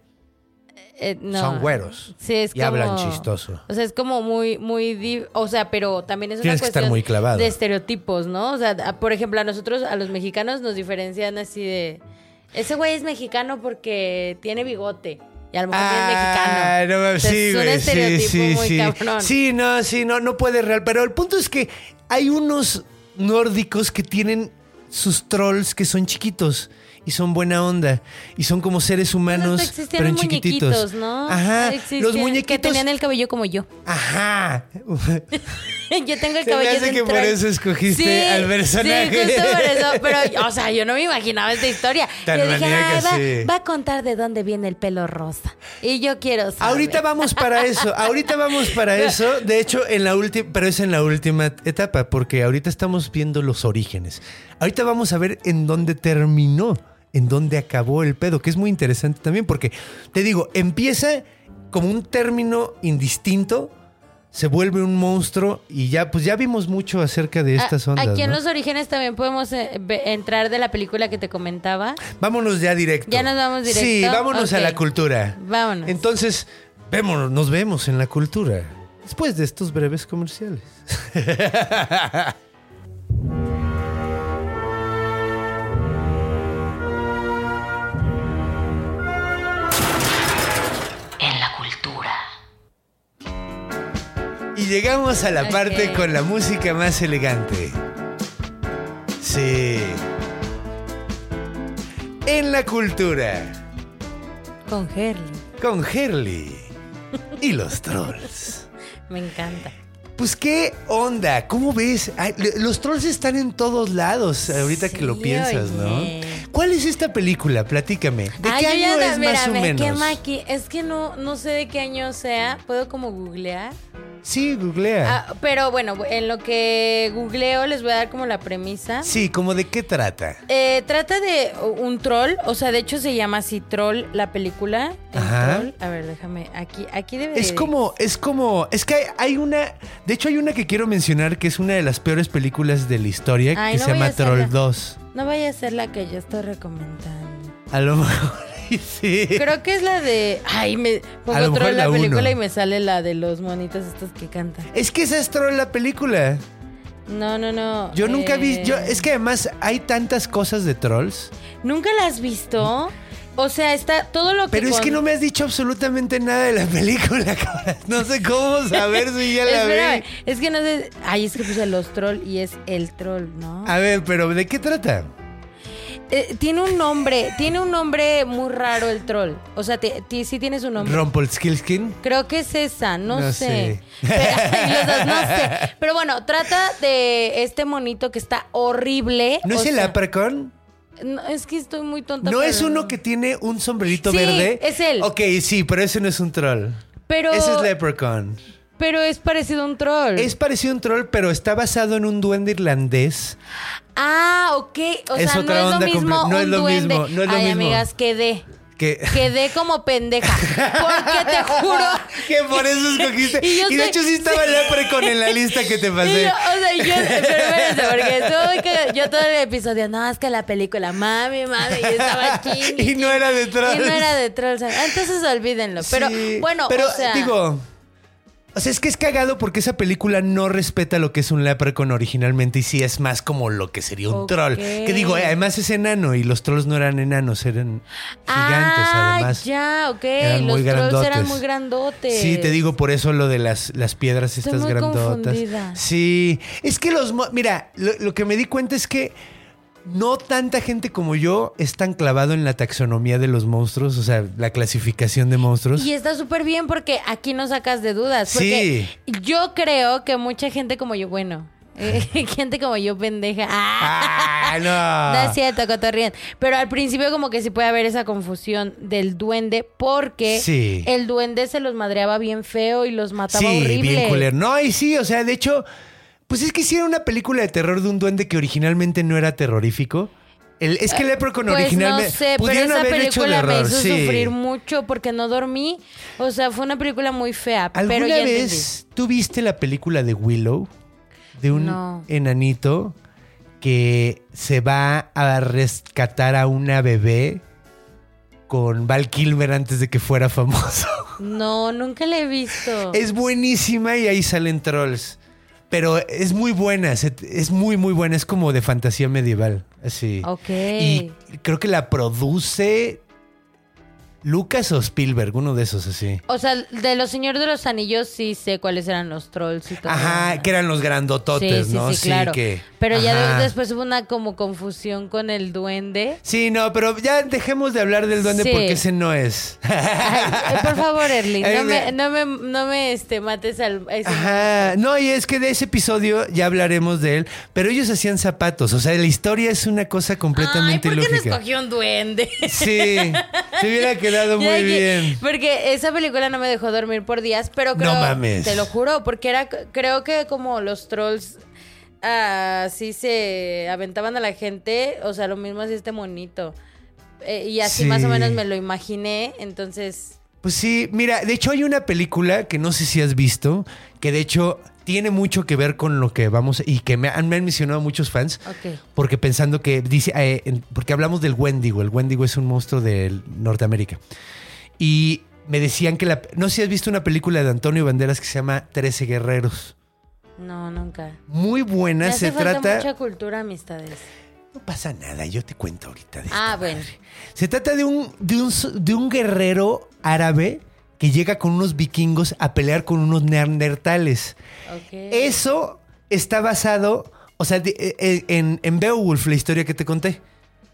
Eh, no. Son güeros. Sí, es Y hablan chistoso. O sea, es como muy, muy, o sea, pero también es una Tienes que estar cuestión muy clavado. de estereotipos, ¿no? O sea, por ejemplo, a nosotros, a los mexicanos nos diferencian así de, ese güey es mexicano porque tiene bigote. Y a lo mejor Ah, es mexicano. no sí, es un estereotipo sí, sí, muy sí. cabrón. Sí, no, sí, no, no puede real. Pero el punto es que hay unos nórdicos que tienen sus trolls que son chiquitos y son buena onda y son como seres humanos, Hasta existían pero en chiquititos. muñequitos, ¿no? Ajá, Existían- los Que muñequitos. tenían el cabello como yo. Ajá. yo tengo el Se me cabello hace que por eso escogiste Sí, al personaje. Sí, justo por eso. Pero, o sea, yo no me imaginaba esta historia. Tan yo dije, "Ay, va, sí. va a contar de dónde viene el pelo rosa. Y yo quiero saber. Ahorita vamos para eso, ahorita vamos para eso. De hecho, en la última, pero es en la última etapa, porque ahorita estamos viendo los orígenes. Ahorita vamos a ver en dónde terminó, en dónde acabó el pedo, que es muy interesante también, porque te digo, empieza como un término indistinto, se vuelve un monstruo y ya, pues ya vimos mucho acerca de estas ondas. Aquí en ¿no? los orígenes también podemos eh, entrar de la película que te comentaba. Vámonos ya directo. ¿Ya nos vamos directo? Sí, vámonos a la cultura. Vámonos. Entonces, vémonos, nos vemos en la cultura. Después de estos breves comerciales. Y llegamos a la parte con la música más elegante. Sí. En la cultura. Con Herley. Con Herley. y los trolls. Me encanta. Pues qué onda, ¿cómo ves? Ay, los trolls están en todos lados, ahorita que lo piensas, oye. ¿no? ¿Cuál es esta película? Platícame. ¿De Ay, qué yo ya año da- es más o me menos? Es que no, no sé de qué año sea. ¿Puedo como googlear? Sí, googlea. Ah, pero bueno, en lo que googleo les voy a dar como la premisa. Sí, ¿cómo de qué trata? Eh, trata de un troll, o sea, de hecho se llama así Troll la película. El Ajá. troll. A ver, déjame, aquí, aquí debe Es de- como, es como, es que hay, hay una, de hecho hay una que quiero mencionar que es una de las peores películas de la historia Ay, que no se llama. Troll 2. No vaya a ser la que yo estoy recomendando. A lo mejor sí. Creo que es la de. Ay, me A pongo lo mejor Troll la, la película uno. y me sale la de los monitos estos que cantan. Es que esa es Troll la película. No, no, no. Yo nunca vi, eh, yo, es que además hay tantas cosas de trolls, ¿Nunca la has visto? O sea, está todo lo que. pero es con- que no me has dicho absolutamente nada de la película, cabrón. No sé cómo saber si ya la vi. es que no sé. Ay, es que puse los troll y es el troll, ¿no? A ver, pero ¿de qué trata? Eh, tiene un nombre, tiene un nombre muy raro el troll. O sea, ti- ti- sí tiene su nombre. Rumpelstiltskin. Creo que es esa, no, No sé. sé. Pero, los dos, no sé. Pero bueno, trata de este monito que está horrible. ¿No o es el sea, Leprechaun? no, es que estoy muy tonta. ¿No es uno que tiene un sombrerito Sí, verde? es él. Ok, sí, pero ese no es un troll. Pero, Ese es Leprechaun. pero es parecido a un troll. Es parecido a un troll, pero está basado en un duende irlandés. Ah, ok. O Es sea, otra no es lo onda mismo comple- no un es lo duende. mismo, no es lo Ay, mismo. amigas, quedé. Que, Quedé como pendeja. Porque te juro. que por eso escogiste. Y Y, yo de hecho sí estaba el Leprechaun en la lista que te pasé. yo, o sea, yo, pero espérense, porque estuvo que yo todo el episodio, no, es que la película, mami, mami, y estaba ching. Y no era de trolls. Y no era de trolls. Entonces olvídenlo. Pero Sí, bueno, pero o sea. digo, o sea, es que es cagado porque esa película no respeta lo que es un Leprechaun originalmente y sí es más como lo que sería un troll. Que digo, eh, además es enano y los trolls no eran enanos, eran gigantes ah, además. ya, ok. eran Los muy trolls eran grandotes. muy grandotes. Sí, te digo por eso lo de las, las piedras Estoy estas muy grandotas. confundida. Sí, es que los... Mira, lo, lo que me di cuenta es que no tanta gente como yo es tan clavado en la taxonomía de los monstruos, o sea, la clasificación de monstruos. Y está súper bien porque aquí no sacas de dudas. Porque yo creo que mucha gente como yo, bueno, eh, gente como yo pendeja. Ah, no. No es cierto, cotorrien. Pero al principio como que sí puede haber esa confusión del duende porque Sí. el duende se los madreaba bien feo y los mataba Sí, horrible. bien culero. No, y sí, o sea, de hecho, pues es que hicieron una película de terror de un duende que originalmente no era terrorífico. El- es que el Leprechaun Pues originalmente no sé, pero esa haber hecho de película me hizo sí. sufrir mucho porque no dormí. O sea, fue una película muy fea. ¿Alguna pero ya vez tú viste la película de Willow? De un No. enanito que se va a rescatar a una bebé con Val Kilmer antes de que fuera famoso. entendí. No, nunca la he visto. Es buenísima y ahí salen trolls. Pero es muy buena, es muy, muy buena. Es como de fantasía medieval. Así. Ok. Y creo que la produce Lucas o Spielberg, uno de esos así. O sea, de los Señores de los Anillos sí sé cuáles eran los trolls y todo. Ajá, que eran los grandototes, sí, sí, ¿no? sí, claro. que- Pero ya después hubo una como confusión con el duende. Sí, no, pero ya dejemos de hablar del duende Sí. porque ese no es. Ay, por favor, Erly, Ay, no me, no me, no me este, mates al... ese- Ajá, no, y es que de ese episodio ya hablaremos de él, pero ellos hacían zapatos, o sea, la historia es una cosa Ay, completamente ¿por qué no escogió un duende? Sí, se hubiera quedado Muy bien. Porque esa película no me dejó dormir por días, pero creo... No mames. Te lo juro, porque era... Creo que como los trolls así se aventaban a la gente, o sea, lo mismo hacía este monito. Eh, y así Sí. más o menos me lo imaginé, entonces... Pues sí, mira, de hecho hay una película que no sé si has visto, que de hecho tiene mucho que ver con lo que vamos y que me han, me han mencionado muchos fans. Ok. Porque pensando que dice, eh, porque hablamos del Wendigo, el Wendigo es un monstruo de Norteamérica. Y me decían que la, no sé si has visto una película de Antonio Banderas que se llama Trece Guerreros. No, nunca. Muy buena, se falta trata... mucha cultura, amistades. No pasa nada, yo te cuento ahorita. de Ah, bueno. Se trata de un, de un, de un guerrero árabe que llega con unos vikingos a pelear con unos neandertales. Eso está basado, o sea, de- eh, en, en Beowulf, la historia que te conté.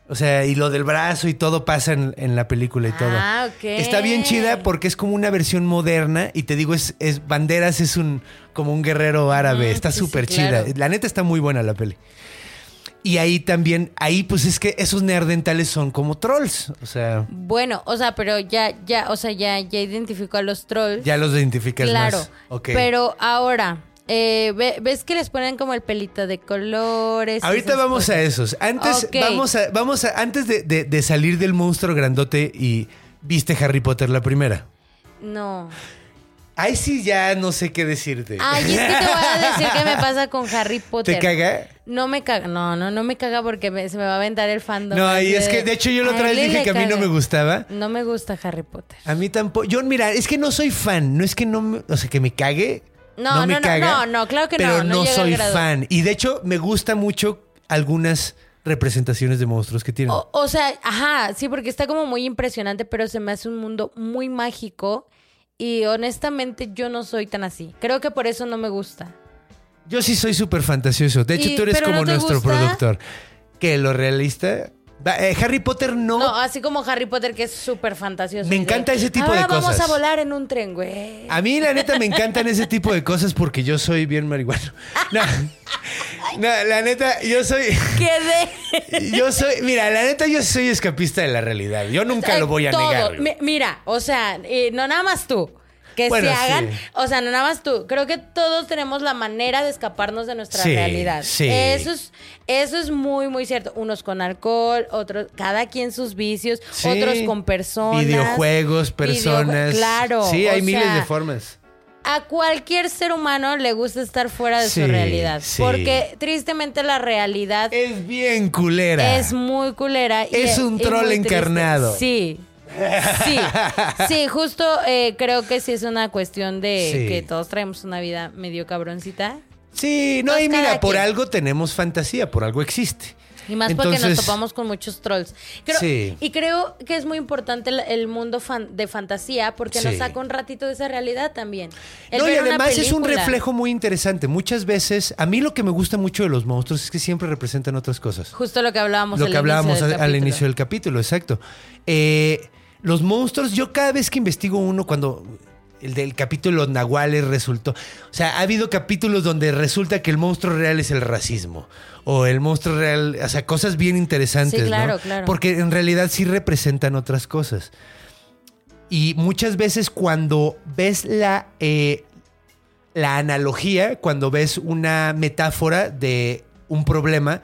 O sea, y lo del brazo y todo pasa en, en la película y todo. Ah, ok. Está bien chida porque es como una versión moderna y te digo, es, es Banderas es un como un guerrero árabe. Está sí, sí, súper claro. chida. La neta está muy buena la peli. Y ahí también, ahí pues es que esos neandertales son como trolls. O sea, Bueno, o sea, pero ya, ya, o sea, ya, ya identificó a los trolls. ya los identificas claro. más. Ok. Pero ahora, eh, ve- ¿ves que les ponen como el pelito de colores? Ahorita vamos cosas? a esos. Antes, vamos a, vamos a, antes de, de- de salir del monstruo grandote y viste Harry Potter la primera. No. Ahí sí ya no sé qué decirte. Ay, es que te voy a decir qué me pasa con Harry Potter. ¿Te caga? No me caga, no, no, no me caga porque me- se me va a aventar el fandom. No, y es que de hecho yo la otra vez dije que a mí no me gustaba. No me gusta Harry Potter. A mí tampoco. Yo, mira, es que no soy fan. No es que no me. O sea, que me cague. No, No, me no, no, caga. no, no, claro que no, pero no no, llega al soy fan. Y de hecho, me gusta mucho algunas representaciones de monstruos que tienen. O, o sea, ajá, sí, porque está como muy impresionante, pero se me hace un mundo muy mágico y honestamente yo no soy tan así. Creo que por eso no me gusta. Yo sí soy súper fantasioso. De hecho, Y- tú eres como ¿no te nuestro gusta? productor. ¿Qué? ¿Lo realista? Eh, Harry Potter no. No, así como Harry Potter que es súper fantasioso. Me encanta ese tipo Ahora de vamos cosas". a volar en un tren, güey. A mí, la neta, me encantan ese tipo de cosas porque yo soy bien marihuano. No, no, la neta, yo soy. Quedé. Yo soy. Mira, la neta, yo soy escapista de la realidad. Yo nunca lo voy a Todo. negar. güey. Mi- mira, o sea, eh, no nada más tú. Que Bueno, se hagan, sí. o sea, no nada más tú. Creo que todos tenemos la manera de escaparnos de nuestra Sí, realidad. sí. Eso es, eso es muy, muy cierto. Unos con alcohol, otros, cada quien sus vicios, otros con personas. Videojuegos, personas. Videojue- claro. Sí, hay miles sea, de formas. A cualquier ser humano le gusta estar fuera de su realidad. sí. Porque tristemente la realidad Es bien culera. es muy culera. y Es un troll triste. encarnado. Sí. Sí, sí, justo eh, creo que sí es una cuestión de Sí. que todos traemos una vida medio cabroncita. Sí, no, y mira, por quien. algo tenemos fantasía, por algo existe. Y más porque nos topamos con muchos trolls. Creo- Sí. Y creo que es muy importante el, el mundo fan- de fantasía porque Sí. nos saca un ratito de esa realidad también. El No, y además es un reflejo muy interesante. Muchas veces, a mí lo que me gusta mucho de los monstruos es que siempre representan otras cosas. Justo lo que hablábamos lo al que hablábamos inicio del al, al inicio del capítulo, exacto. Eh, los monstruos, yo cada vez que investigo uno, cuando el del capítulo Nahuales resultó, o sea, ha habido capítulos donde resulta que el monstruo real es el racismo o el monstruo real, o sea, cosas bien interesantes, Sí, claro, ¿no? claro. Porque en realidad sí representan otras cosas. Y muchas veces cuando ves la, eh, la analogía, cuando ves una metáfora de un problema,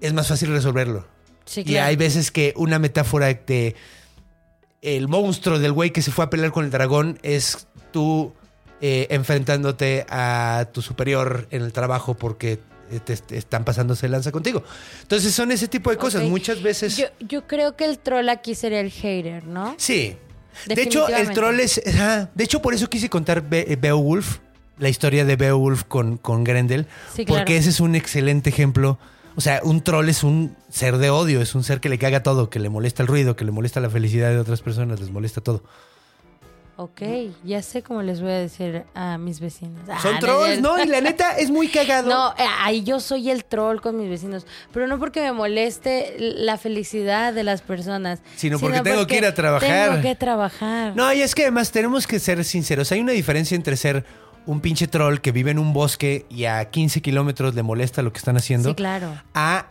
es más fácil resolverlo. Sí, Y claro. hay veces que una metáfora de el monstruo del güey que se fue a pelear con el dragón es tú eh, enfrentándote a tu superior en el trabajo porque eh, te, te están pasándose lanza contigo. Entonces son ese tipo de cosas. Muchas veces... Yo, yo creo que el troll aquí sería el hater, ¿no? Sí. De hecho, el troll es. De hecho, por eso quise contar Be- eh, Beowulf, la historia de Beowulf con, con Grendel. Sí, claro. Porque ese es un excelente ejemplo. O sea, un troll es un ser de odio, es un ser que le caga todo, que le molesta el ruido, que le molesta la felicidad de otras personas, les molesta todo. Ok, ya sé cómo les voy a decir a mis vecinos. Ah, Son trolls. ¿no? Y la neta es muy cagado. No, eh, ahí yo soy el troll con mis vecinos, pero no porque me moleste la felicidad de las personas, Sino porque tengo que ir a trabajar. Tengo que trabajar. No, y es que además tenemos que ser sinceros. Hay una diferencia entre ser un pinche troll que vive en un bosque y a 15 kilómetros le molesta lo que están haciendo. Sí, claro. a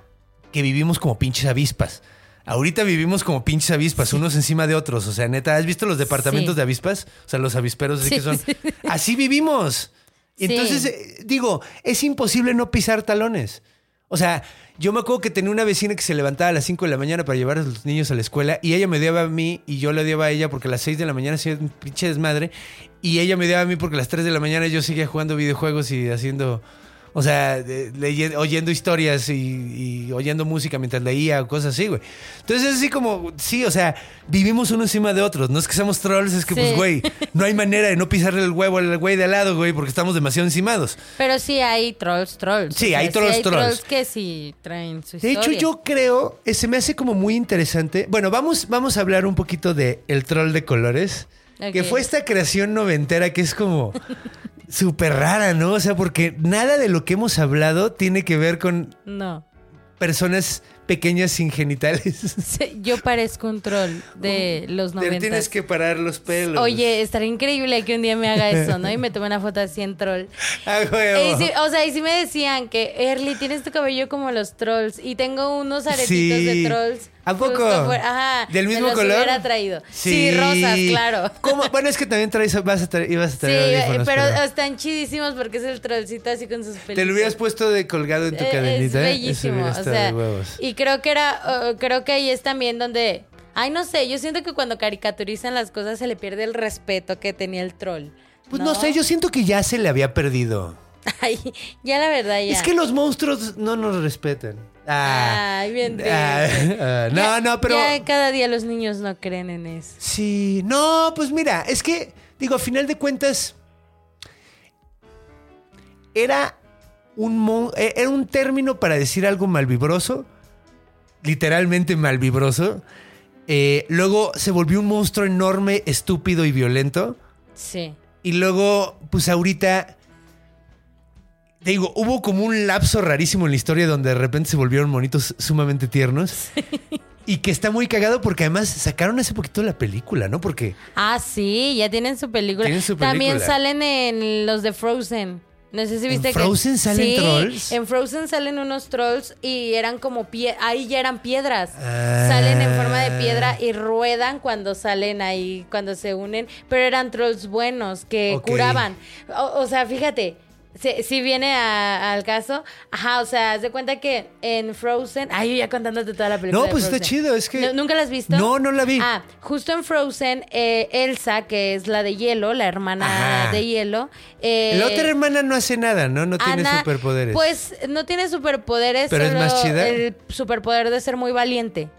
que vivimos como pinches avispas. Ahorita vivimos como pinches avispas, unos encima de otros. O sea, neta, ¿has visto los departamentos Sí. de avispas? O sea, los avisperos así Sí, que son. sí. Así vivimos. Entonces, eh, digo, es imposible no pisar talones. O sea, yo me acuerdo que tenía una vecina que se levantaba a las 5 de la mañana para llevar a los niños a la escuela y ella me odiaba a mí y yo le odiaba a ella porque a las 6 de la mañana hacía un pinche desmadre y ella me odiaba a mí porque a las 3 de la mañana yo seguía jugando videojuegos y haciendo, o sea, de- leye- oyendo historias y, y oyendo música mientras leía o cosas así, güey. Entonces es así como, sí, o sea, vivimos uno encima de otros. No es que seamos trolls, es que Sí. pues, güey, no hay manera de no pisarle el huevo al güey de al lado, güey, porque estamos demasiado encimados. Pero sí hay trolls, trolls. Sí, hay trolls, hay trolls. que sí traen su De historia. hecho, yo creo, eh, se me hace como muy interesante. Bueno, vamos, vamos a hablar un poquito de El Troll de Colores, que fue esta creación noventera que es como súper rara, ¿no? O sea, porque nada de lo que hemos hablado tiene que ver con No. personas pequeñas sin genitales. Sí, Yo parezco un troll de los Te 90. tienes que parar los pelos. Oye, estaría increíble que un día me haga eso, ¿no? Y me tome una foto así en troll. Ah. Y sí, o sea, y sí me decían que, Erly, tienes tu cabello como los trolls. Y tengo unos aretitos Sí. de trolls. ¿A poco? Ajá. ¿Del mismo los color? hubiera traído. Sí, rosas, claro. ¿Cómo? Bueno, es que también traes, vas a traer, ibas a Sí, traer audífonos, pero están chidísimos porque es el trollcito así con sus pelitos. Te lo hubieras puesto de colgado en tu Eh, cadenita. Es ¿eh? bellísimo. Eso hubiera o sea, y creo que era, uh, creo que ahí es también donde, ay, no sé, yo siento que cuando caricaturizan las cosas se le pierde el respeto que tenía el troll. Pues no sé, yo siento que ya se le había perdido. Ay, ya la verdad ya. Es que los monstruos no nos respetan. Ah, Ay, bien ah, ah, no, Ya- no, pero. Ya cada día los niños no creen en eso. Sí, no, pues mira, es que, digo, a final de cuentas, era un, eh, era un término para decir algo malvibroso, literalmente malvibroso. Eh, luego se volvió un monstruo enorme, estúpido y violento. Sí. Y luego, pues ahorita, te digo, hubo como un lapso rarísimo en la historia donde de repente se volvieron monitos sumamente tiernos. Y que está muy cagado porque además sacaron hace poquito la película, ¿no? Porque Ah, sí, ya tienen su película. Tienen su También película. salen en los de Frozen. No sé si viste que. Frozen salen Sí, trolls? En Frozen salen unos trolls y eran como pie... ahí ya eran piedras. Ah. Salen en forma de piedra y ruedan cuando salen ahí, cuando se unen. Pero eran trolls buenos que curaban. O, o sea, fíjate. Si viene a- al caso, ajá, o sea, haz de cuenta que en Frozen, ay, yo ya contándote toda la película. No, pues está chido, es que- ¿Nu- ¿Nunca la has visto? No, no la vi. Ah, justo en Frozen, eh, Elsa, que es la de hielo, la hermana Ajá. de hielo. eh, la otra hermana no hace nada, ¿no? No tiene superpoderes. Pues no tiene superpoderes, Pero es solo más chida. el superpoder de ser muy valiente.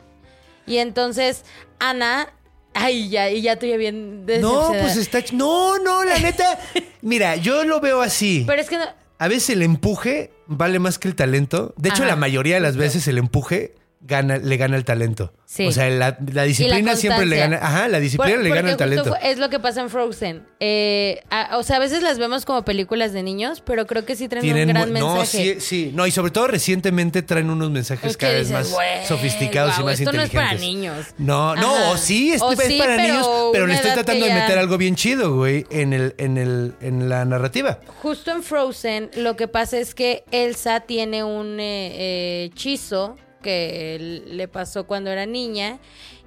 Y entonces, Ana, ay, ya, y ya tú ya bien no, pues está... No, no, la neta. Mira, yo lo veo así. Pero es que no, A veces el empuje vale más que el talento. De hecho, Ajá. la mayoría de las veces el empuje gana, le gana el talento. Sí. O sea, la, la disciplina siempre le gana. Ajá, la disciplina Por- le gana el talento. Es lo que pasa en Frozen. Eh, a- o sea, a veces las vemos como películas de niños, pero creo que sí traen Tienen un gran mu- no, mensaje. sí, sí. No, y sobre todo recientemente traen unos mensajes Es que cada vez dices, más "Güey, sofisticados y más esto no es inteligentes. para niños. No, no, o sí, es, O es sí, para pero niños, pero le estoy tratando de meter algo bien chido, güey, en el, en el, en la narrativa. Justo en Frozen, lo que pasa es que Elsa tiene un eh, eh, hechizo que le pasó cuando era niña.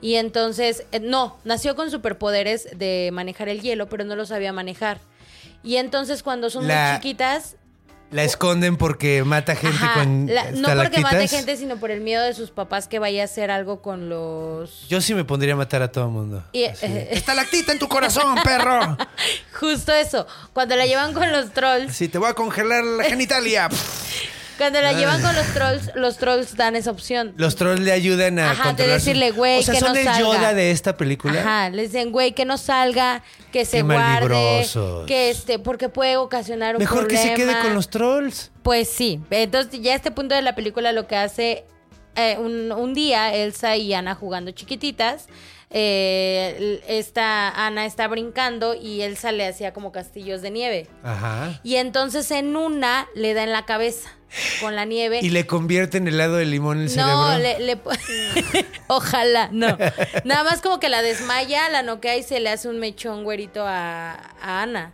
Y entonces, eh, no, nació con superpoderes de manejar el hielo, pero no lo sabía manejar. Y entonces cuando son La- muy chiquitas, La esconden porque mata gente ajá, con la- no porque mate gente, sino por el miedo de sus papás que vaya a hacer algo con los... Yo sí me pondría a matar a todo el mundo. Y, eh, Estalactita en tu corazón, perro. justo eso, cuando la llevan con los trolls, Sí, te voy a congelar la genitalia. cuando la llevan con los trolls, los trolls dan esa opción. Los trolls le ayudan a Ajá, de controlar su- decirle, güey, O sea, que son no el salga. Yoda de esta película. Ajá, les dicen, güey, que no salga, que se Qué guarde, que este, porque puede ocasionar un Mejor que se quede problema. con los trolls. Pues sí, entonces ya a este punto de la película lo que hace, eh, un, un día Elsa y Ana jugando chiquititas, eh, esta Ana está brincando y Elsa le hacía como castillos de nieve. Ajá. Y entonces en una le da en la cabeza con la nieve. Y le convierten helado de limón el No, cerebro. le, le po- ojalá, no. Nada más como que la desmaya, la noquea y se le hace un mechón güerito a, a Ana.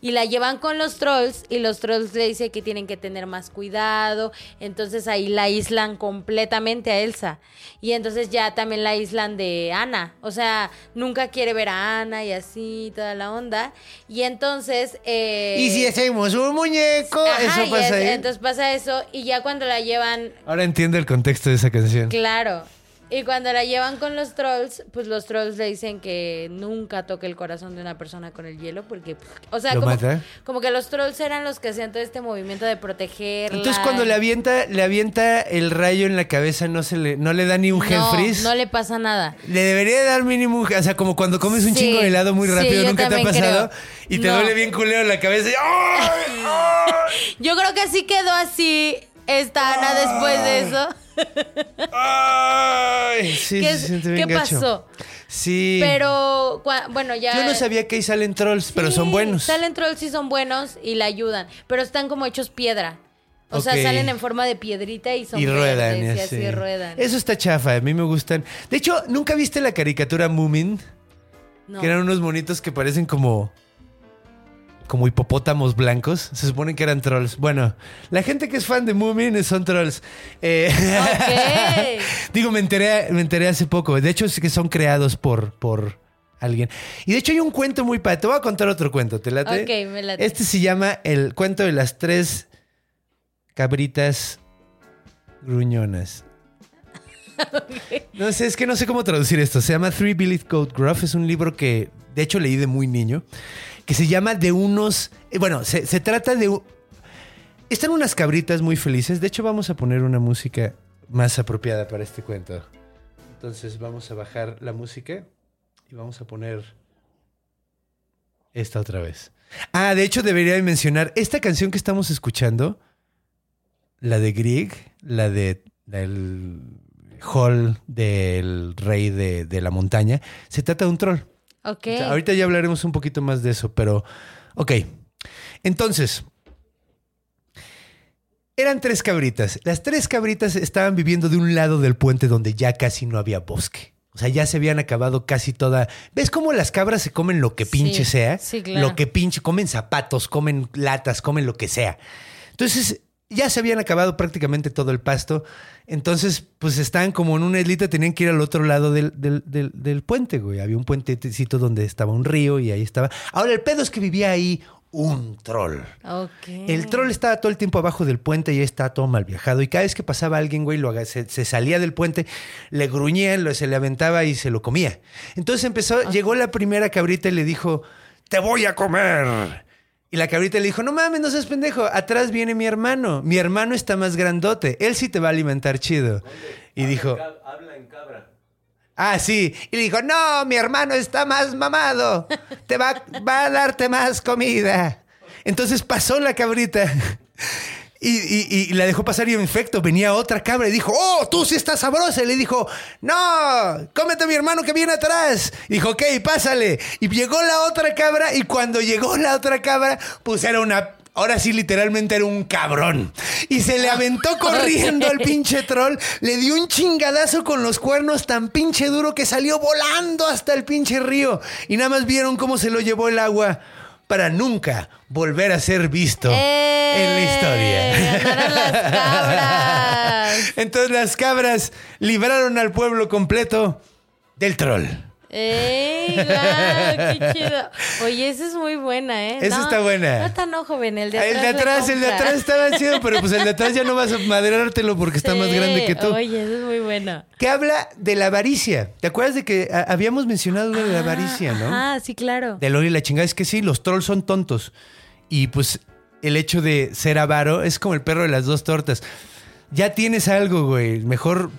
Y la llevan con los trolls y los trolls le dicen que tienen que tener más cuidado. Entonces ahí la aíslan completamente a Elsa. Y entonces ya también la aíslan de Ana. O sea, nunca quiere ver a Ana y así, toda la onda. Y entonces... eh, Y si hacemos un muñeco, ajá, eso pasa es- ahí. Entonces pasa eso y ya cuando la llevan Ahora entiendo el contexto de esa canción. Claro. Y cuando la llevan con los trolls, pues los trolls le dicen que nunca toque el corazón de una persona con el hielo, porque, o sea, ¿Lo como, como que los trolls eran los que hacían todo este movimiento de protegerla. Entonces cuando le avienta, le avienta el rayo en la cabeza, no se le, no le da ni un head no, freeze. no le pasa nada. Le debería dar mínimo, un- o sea, como cuando comes un Sí, chingo de helado muy rápido, nunca te ha pasado creo. y te No. duele bien culero la cabeza. y ¡ay! ¡ay! Yo creo que así quedó así esta Ana después de eso. ¡Ay! Sí, ¿Qué, se siente bien qué gacho. pasó? Sí. Pero, bueno, ya... Yo no sabía que ahí salen trolls, pero son buenos. Salen trolls y son buenos y la ayudan, pero están como hechos piedra. O sea, salen en forma de piedrita y son y ruedan. y así ruedan. Eso está chafa, a mí me gustan. De hecho, ¿nunca viste la caricatura Moomin? No. Que eran unos monitos que parecen como. Como hipopótamos blancos. Se supone que eran trolls. Bueno, la gente que es fan de Moomin son trolls. Eh. Digo, me enteré, me enteré hace poco. De hecho, es que son creados por, por alguien. Y de hecho, hay un cuento muy padre. Te voy a contar otro cuento, ¿te late? Ok, me late. Este se llama El cuento de las tres cabritas gruñonas. No sé, es que no sé cómo traducir esto. Se llama Three Billy Goat Gruff. Es un libro que, de hecho, leí de muy niño. Que se llama de unos. eh, Bueno, se, se trata de. Están unas cabritas muy felices. De hecho, vamos a poner una música más apropiada para este cuento. Entonces, vamos a bajar la música y vamos a poner esta otra vez. Ah, de hecho, debería de mencionar esta canción que estamos escuchando. La de Grieg, la de del Hall del Rey de, de la Montaña. Se trata de un troll. Ok. O sea, ahorita ya hablaremos un poquito más de eso, pero. Ok. Entonces. Eran tres cabritas. Las tres cabritas estaban viviendo de un lado del puente donde ya casi no había bosque. O sea, ya se habían acabado casi toda. ¿Ves cómo las cabras se comen lo que Sí, pinche sea? sí, claro. Lo que pinche, comen zapatos, comen latas, comen lo que sea. Entonces, ya se habían acabado prácticamente todo el pasto. Entonces, pues estaban como en una islita, tenían que ir al otro lado del, del- del- del puente, güey. Había un puentecito donde estaba un río y ahí estaba. Ahora, el pedo es que vivía ahí un troll. El troll estaba todo el tiempo abajo del puente y estaba todo mal viajado. Y cada vez que pasaba alguien, güey, lo se, se salía del puente, le gruñía, lo- se le aventaba y se lo comía. Entonces empezó, llegó la primera cabrita y le dijo, te voy a comer. Y la cabrita le dijo, no mames, no seas pendejo, atrás viene mi hermano. Mi hermano está más grandote, él sí te va a alimentar chido. Y dijo... Ah, sí. Y le dijo, no, mi hermano está más mamado. Te va, va a darte más comida. Entonces pasó la cabrita. Y, y- y la dejó pasar y en efecto venía otra cabra y dijo, oh, tú sí estás sabrosa. Y le dijo, no, cómete a mi hermano que viene atrás. Y dijo, ok, pásale. Y llegó la otra cabra y cuando llegó la otra cabra, pues era una... Ahora sí, literalmente era un cabrón. Y se le aventó corriendo al pinche troll, le dio un chingadazo con los cuernos tan pinche duro que salió volando hasta el pinche río. Y nada más vieron cómo se lo llevó el agua para nunca volver a ser visto en la historia. ¡Eh! ¡Ganaron las cabras! Entonces las cabras libraron al pueblo completo del troll. ¡Ey! ¡Guau! ¡Qué chido! Oye, esa es muy buena, ¿eh? Esa está buena. No está no, joven. El de atrás. El de atrás, el de atrás estaba chido, pero pues el de atrás ya no vas a madrártelo porque está más grande que tú. Oye, eso es muy bueno. Que habla de la avaricia. ¿Te acuerdas de que a- habíamos mencionado lo de la avaricia, no? Ah, sí, claro. De Lori y la chingada. Es que sí, los trolls son tontos. Y pues el hecho de ser avaro es como el perro de las dos tortas. Ya tienes algo, güey. Mejor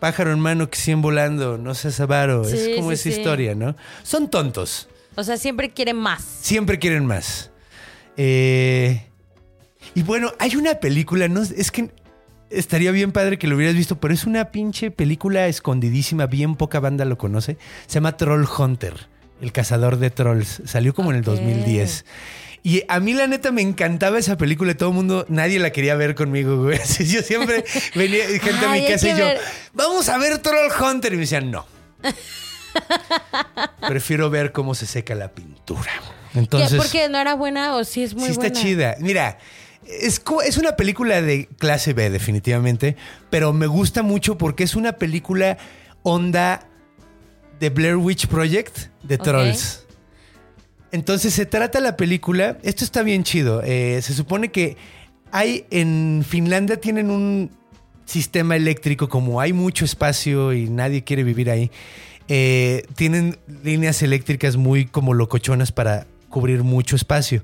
pájaro en mano que 100 volando. No seas avaro. Sí, es como sí, esa sí. historia, ¿no? Son tontos. O sea, siempre quiere más. Siempre quieren más. Eh, y bueno, hay una película, no es que estaría bien padre que lo hubieras visto, pero es una pinche película escondidísima, bien poca banda lo conoce. Se llama Troll Hunter, el cazador de trolls. Salió como en el Ok. 2010. Y a mí la neta me encantaba esa película y todo el mundo, nadie la quería ver conmigo, güey. Yo siempre venía gente a mi casa y yo, ver. vamos a ver Troll Hunter. Y me decían, no. Prefiero ver cómo se seca la pintura. ¿Qué? Entonces, ¿Porque no era buena o sí es muy sí está buena? chida. Mira, es, es una película de clase B, definitivamente, pero me gusta mucho porque es una película onda de Blair Witch Project de. Trolls. Entonces se trata la película. Esto está bien chido. eh, se supone que hay en Finlandia tienen un sistema eléctrico como hay mucho espacio y nadie quiere vivir ahí. eh, tienen líneas eléctricas muy como locochonas para cubrir mucho espacio.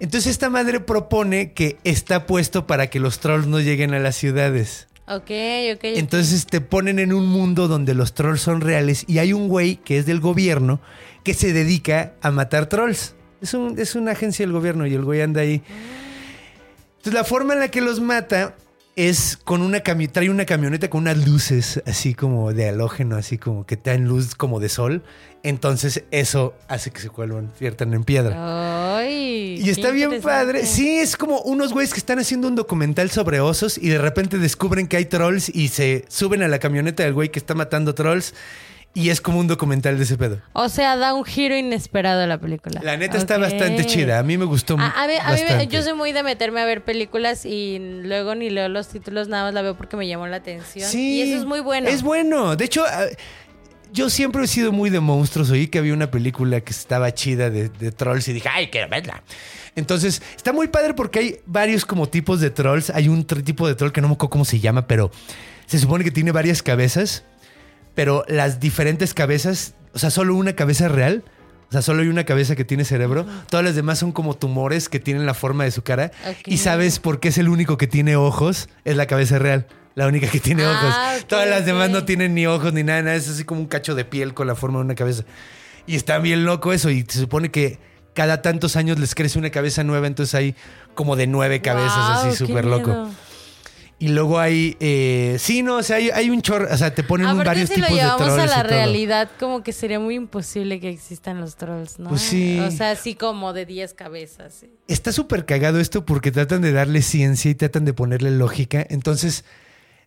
Entonces esta madre propone que está puesto para que los trolls no lleguen a las ciudades. Ok, ok. Entonces te ponen en un mundo donde los trolls son reales y hay un güey que es del gobierno que se dedica a matar trolls. Es, un- es una agencia del gobierno y el güey anda ahí. Entonces la forma en la que los mata es con una cami trae una camioneta con unas luces así como de halógeno, así como que te dan luz como de sol. Entonces eso hace que se vuelvan, viertan en piedra. Ay, Y está bien padre. Sí, es como unos güeyes que están haciendo un documental sobre osos y de repente descubren que hay trolls y se suben a la camioneta del güey que está matando trolls y es como un documental de ese pedo. O sea, da un giro inesperado a la película. La neta está bastante chida. A mí me gustó A, a mí, a mí me- bastante. yo soy muy de meterme a ver películas y luego ni leo los títulos, nada más la veo porque me llamó la atención. Sí. Y eso es muy bueno. Es bueno. De hecho, ah, yo siempre he sido muy de monstruos. Oí que había una película que estaba chida de, de trolls y dije, ay, quiero verla. Entonces, está muy padre porque hay varios como tipos de trolls. Hay un tipo de troll que no me acuerdo cómo se llama, pero se supone que tiene varias cabezas. Pero las diferentes cabezas, o sea, solo una cabeza real. O sea, solo hay una cabeza que tiene cerebro. Todas las demás son como tumores que tienen la forma de su cara. Y sabes por qué es el único que tiene ojos. Es la cabeza real. La única que tiene Ah, ojos. Todas las demás no tienen ni ojos ni nada, nada. Es así como un cacho de piel con la forma de una cabeza. Y está bien loco eso. Y se supone que cada tantos años les crece una cabeza nueva. Entonces hay como de nueve cabezas, así súper loco. miedo. Y luego hay. eh, sí, no, o sea, hay, hay un chorro. O sea, te ponen Aparte, varios si tipos lo de llevamos trolls. a y la todo. realidad, como que sería muy imposible que existan los trolls, ¿no? Pues sí. O sea, así como de 10 cabezas. sí. Está súper cagado esto porque tratan de darle ciencia y tratan de ponerle lógica. Entonces,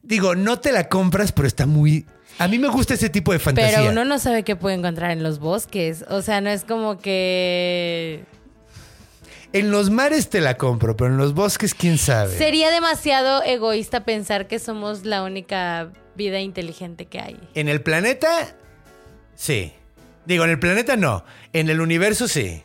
digo, no te la compras, pero está muy. A mí me gusta ese tipo de fantasía. Pero uno no sabe qué puede encontrar en los bosques. O sea, no es como que. En los mares te la compro, pero en los bosques, quién sabe. Sería demasiado egoísta pensar que somos la única vida inteligente que hay. En el planeta, sí. Digo, en el planeta no. En el universo sí.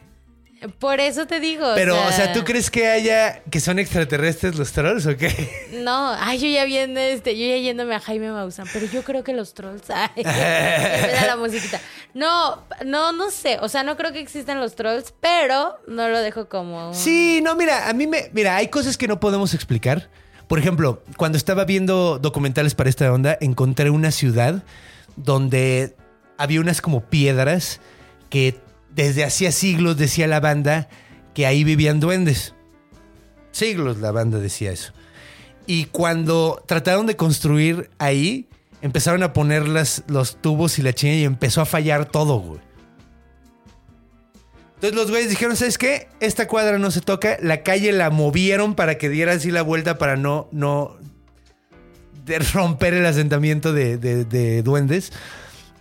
Por eso te digo. Pero, o sea, ¿tú crees que haya que son extraterrestres los trolls o qué? No, ay, yo ya viendo este, yo ya yéndome a Jaime Maussan, pero yo creo que los trolls. Ay, me da la musiquita. No, no, no sé. O sea, no creo que existan los trolls, pero no lo dejo como. Sí, no, mira, a mí me. Mira, hay cosas que no podemos explicar. Por ejemplo, cuando estaba viendo documentales para esta onda, encontré una ciudad donde había unas como piedras que desde hacía siglos decía la banda que ahí vivían duendes. Siglos la banda decía eso. Y cuando trataron de construir ahí, empezaron a poner las- los tubos y la chinga y empezó a fallar todo, güey. Entonces los güeyes dijeron, ¿sabes qué? Esta cuadra no se toca. La calle la movieron para que diera así la vuelta para no, no romper el asentamiento de, de- de duendes.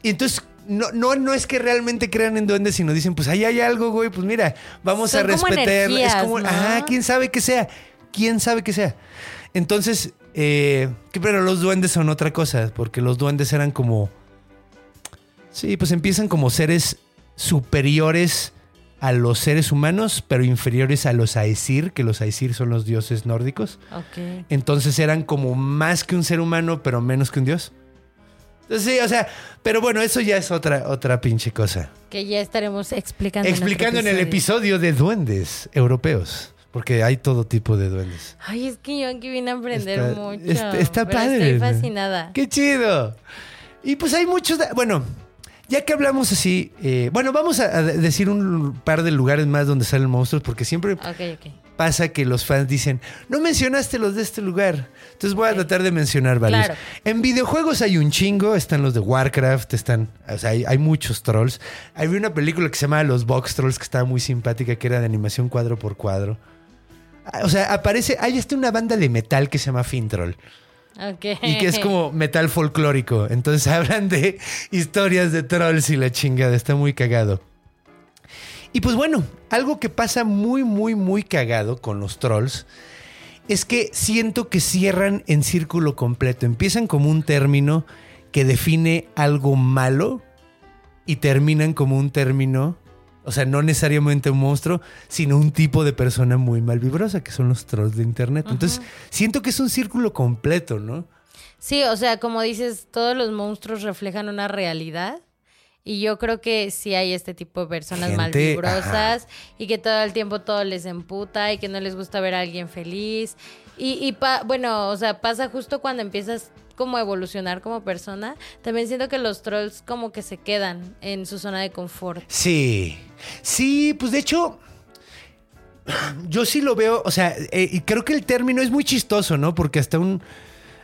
Y entonces no, no, no es que realmente crean en duendes, sino dicen, pues ahí hay algo, güey, pues mira, vamos Son a como respetar. es como, ¿no? ajá, quién sabe qué sea. ¿Quién sabe qué sea? Entonces, eh, pero los duendes son otra cosa, porque los duendes eran como... Sí, pues empiezan como seres superiores a los seres humanos, pero inferiores a los Aesir, que los Aesir son los dioses nórdicos. Entonces eran como más que un ser humano, pero menos que un dios. Entonces, sí, o sea, pero bueno, eso ya es otra, otra pinche cosa. Que ya estaremos explicando. Explicando en el episodio de duendes europeos, porque hay todo tipo de duendes. Ay, es que yo aquí vine a aprender Está- mucho. está- está pero padre, Estoy fascinada. ¡Qué chido! Y pues hay muchos... Bueno, ya que hablamos así... eh, bueno, vamos a, a decir un par de lugares más donde salen monstruos, porque siempre Ok, ok. Pasa que los fans dicen, no mencionaste los de este lugar. Entonces voy a tratar de mencionar varios. Claro. En videojuegos hay un chingo, están los de Warcraft, están, o sea, hay, hay muchos trolls. Había una película que se llama Los Box Trolls que estaba muy simpática, que era de animación cuadro por cuadro. Ah, O sea, aparece, hay hasta una banda de metal que se llama Fintroll. Ok. Y que es como metal folclórico. Entonces hablan de historias de trolls y la chingada. Está muy cagado. Y pues bueno, algo que pasa muy, muy, muy cagado con los trolls es que siento que cierran en círculo completo. Empiezan como un término que define algo malo y terminan como un término, o sea, no necesariamente un monstruo, sino un tipo de persona muy malvibrosa, que son los trolls de internet. Entonces, siento que es un círculo completo, ¿no? Sí, o sea, como dices, todos los monstruos reflejan una realidad. Y yo creo que sí hay este tipo de personas Gente, malvibrosas y que todo el tiempo todo les emputa y que no les gusta ver a alguien feliz. Y, y pa- bueno, o sea, pasa justo cuando empiezas como a evolucionar como persona. También siento que los trolls como que se quedan en su zona de confort. Sí, sí, pues de hecho, yo sí lo veo, o sea, eh, y creo que el término es muy chistoso, ¿no? Porque hasta un...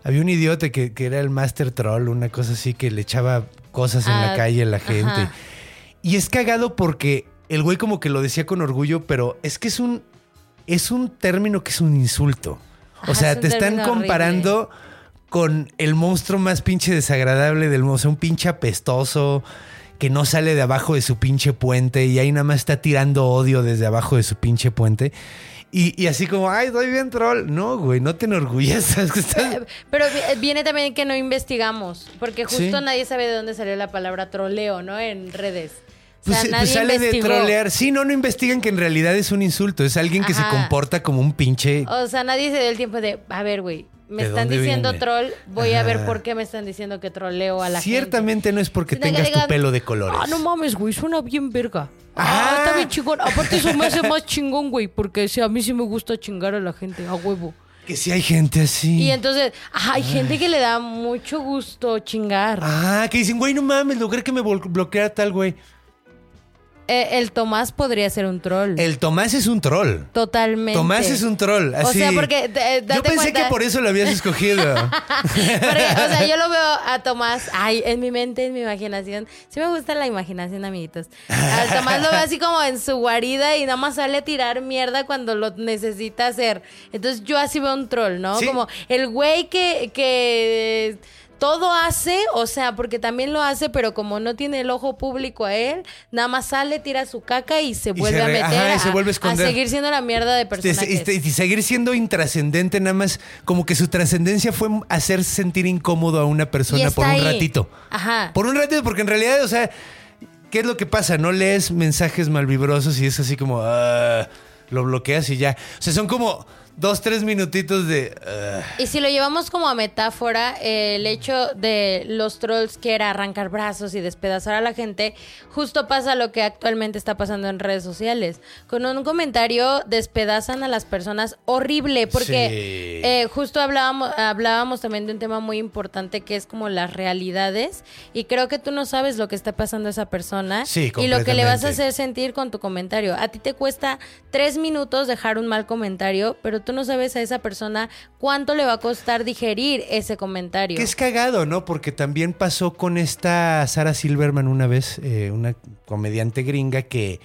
Había un idiota que, que era el Master Troll, una cosa así, que le echaba cosas en la Ah, calle a la gente. ajá. Y es cagado porque el güey como que lo decía con orgullo, pero es que es un, es un término que es un insulto. O sea, es te están comparando con el monstruo más pinche desagradable del mundo. O sea, un pinche apestoso que no sale de abajo de su pinche puente y ahí nada más está tirando odio desde abajo de su pinche puente. Y, y así como, ay, doy bien troll. No, güey, no te enorgullezas. Pero vi- viene también que no investigamos, porque justo Sí. nadie sabe de dónde salió la palabra troleo, ¿no? En redes. O Pues, sea, pues nadie sale investigó. de trolear. Sí, no, no investigan que en realidad es un insulto. Es alguien que se comporta como un pinche. O sea, nadie se dio el tiempo de, a ver, güey, me ¿De están diciendo viene? troll, voy a ver por qué me están diciendo que troleo a la gente. Ciertamente no es porque Sino tengas tu pelo de colores. Ah, no mames, güey, suena bien verga. Ah. Ah, está bien chingón. Aparte eso me hace más chingón, güey, porque sí, a mí sí me gusta chingar a la gente, a huevo. Que si hay gente así. Y entonces, ajá, hay gente que le da mucho gusto chingar. Ah, que dicen, güey, no mames, logré que me bloqueara tal güey. Eh, el Tomás podría ser un troll. El Tomás es un troll. Totalmente. Tomás es un troll. O Así. sea, porque, eh, Yo pensé cuenta- que por eso lo habías escogido. Porque, o sea, yo lo veo a Tomás, ay, en mi mente, en mi imaginación. Sí me gusta la imaginación, amiguitos. A Tomás lo veo así como en su guarida y nada más sale a tirar mierda cuando lo necesita hacer. Entonces yo así veo un troll, ¿no? Sí. Como el güey que, que todo hace, o sea, porque también lo hace, pero como no tiene el ojo público a él, nada más sale, tira su caca y se Y vuelve se a meter ajá, y se a- vuelve a a, seguir siendo la mierda de este, y seguir siendo intrascendente, nada más como que su trascendencia fue hacer sentir incómodo a una persona por un ahí. ratito. Ajá. Por un ratito, porque en realidad, o sea, ¿qué es lo que pasa? No lees mensajes malvibrosos y es así como, ah, lo bloqueas y ya. O sea, son como dos, tres minutitos de... Y si lo llevamos como a metáfora, eh, el hecho de los trolls que era arrancar brazos y despedazar a la gente, justo pasa lo que actualmente está pasando en redes sociales. Con un comentario despedazan a las personas horrible, porque Sí. eh, justo hablábamos, hablábamos también de un tema muy importante que es como las realidades. Y creo que tú no sabes lo que está pasando a esa persona Sí, y lo que le vas a hacer sentir con tu comentario. A ti te cuesta tres minutos dejar un mal comentario, pero tú no sabes a esa persona cuánto le va a costar digerir ese comentario. Que es cagado, ¿no? Porque también pasó con esta Sara Silverman una vez, eh, una comediante gringa que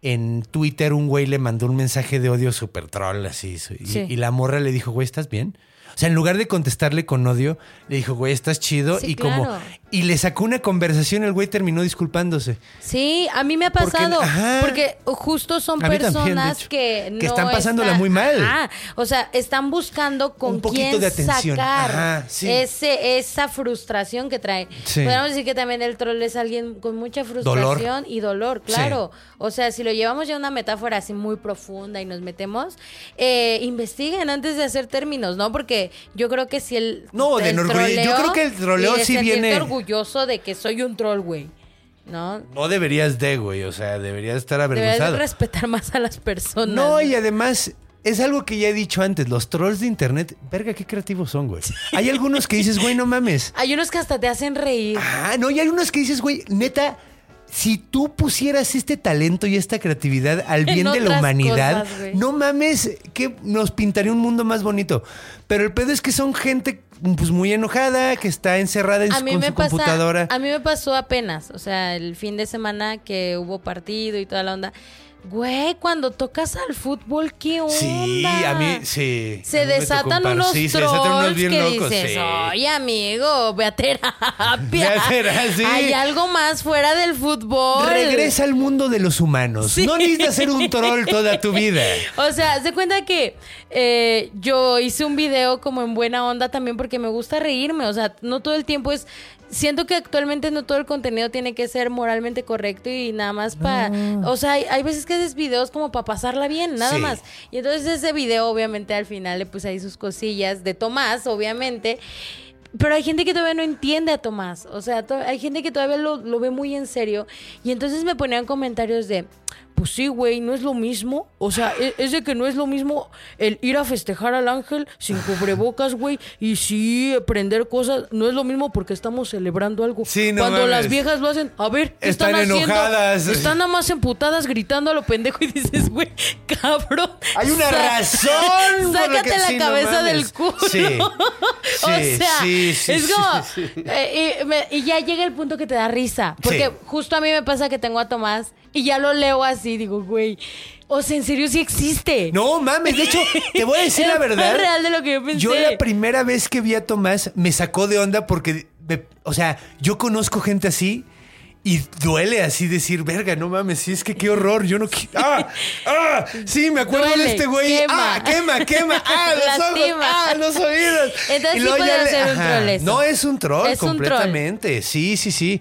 en Twitter un güey le mandó un mensaje de odio súper troll así. Y, Sí. y la morra le dijo, güey, ¿estás bien? O sea, en lugar de contestarle con odio, le dijo, güey, estás chido. Sí, y como. Y le sacó una conversación, el güey terminó disculpándose. Sí, a mí me ha Porque- pasado. ajá. Porque justo son también, de personas hecho. que no Que están pasándola están- muy mal. Ajá. O sea, están buscando con Un poquito quién de atención. sacar Ajá, sí. ese, esa frustración que trae. Sí. Podríamos decir que también el troll es alguien con mucha frustración y dolor, claro. O sea, si lo llevamos ya a una metáfora así muy profunda y nos metemos, eh, investiguen antes de hacer términos, ¿no? Porque yo creo que si el. No, de el enorgulle- yo creo que el troleo de sí viene- orgulloso de que soy un troll, güey. ¿No? No deberías de, güey. O sea, deberías estar Deberías avergonzado. respetar más a las personas. No, y además es algo que ya he dicho antes, los trolls de internet, verga, qué creativos son, güey. Hay algunos que dices, güey, no mames. Hay unos que hasta te hacen reír. Ah, no, y hay unos que dices, güey, neta, si tú pusieras este talento y esta creatividad al En bien de la humanidad, cosas, no mames, que nos pintaría un mundo más bonito. Pero el pedo es que son gente pues muy enojada, que está encerrada en a su, mí con me su pasa, computadora. a mí me pasó apenas, o sea, el fin de semana que hubo partido y toda la onda. Güey, cuando tocas al fútbol, ¿qué onda? Sí, a mí sí. Se mí desatan unos Sí, se trolls desatan unos bien que locos, dices, sí. oye, amigo, ve a terapia. Ve a terapia, sí. Hay algo más fuera del fútbol. Regresa al mundo de los humanos. Sí. No necesitas ser un troll toda tu vida. O sea, se cuenta que eh, yo hice un video como en buena onda también porque me gusta reírme. O sea, no todo el tiempo es. Siento que actualmente no todo el contenido tiene que ser moralmente correcto y nada más para. O sea, hay, hay veces que haces videos como para pasarla bien, nada Sí. más. Y entonces ese video, obviamente, al final le puse ahí sus cosillas de Tomás, obviamente. Pero hay gente que todavía no entiende a Tomás. O sea, hay gente que todavía lo, lo ve muy en serio. Y entonces me ponían comentarios de, pues sí, güey, no es lo mismo. O sea, e- es, de que no es lo mismo el ir a festejar al ángel sin cubrebocas, güey, y sí prender cosas. No es lo mismo porque estamos celebrando algo. Sí, no Cuando las viejas lo hacen, a ver, ¿qué Están están, haciendo? enojadas. Están nada más emputadas gritando a lo pendejo y dices, güey, cabrón. Hay una razón Sácate que- la sí, cabeza del culo. Sí. o sea, sí, sí, es como. eh, y, me- y ya llega el punto que te da risa. Porque justo a mí me pasa que tengo a Tomás y ya lo leo así, digo, güey. O sea, en serio sí existe. No mames, de hecho, te voy a decir Es la verdad. real de lo que yo pensé. Yo la primera vez que vi a Tomás me sacó de onda porque, me- o sea, yo conozco gente así y duele así decir, verga, no mames, sí, es que qué horror, yo no qui- ¡Ah! ¡Ah! Sí, me acuerdo Duele, de este güey. quema. ¡Ah! ¡Quema, quema! ¡Ah! ¡Los ojos! ¡Ah! ¡Los oídos! Entonces sí puede le- ser un troll eso. No, es un troll Es un troll. completamente. Sí, sí, sí.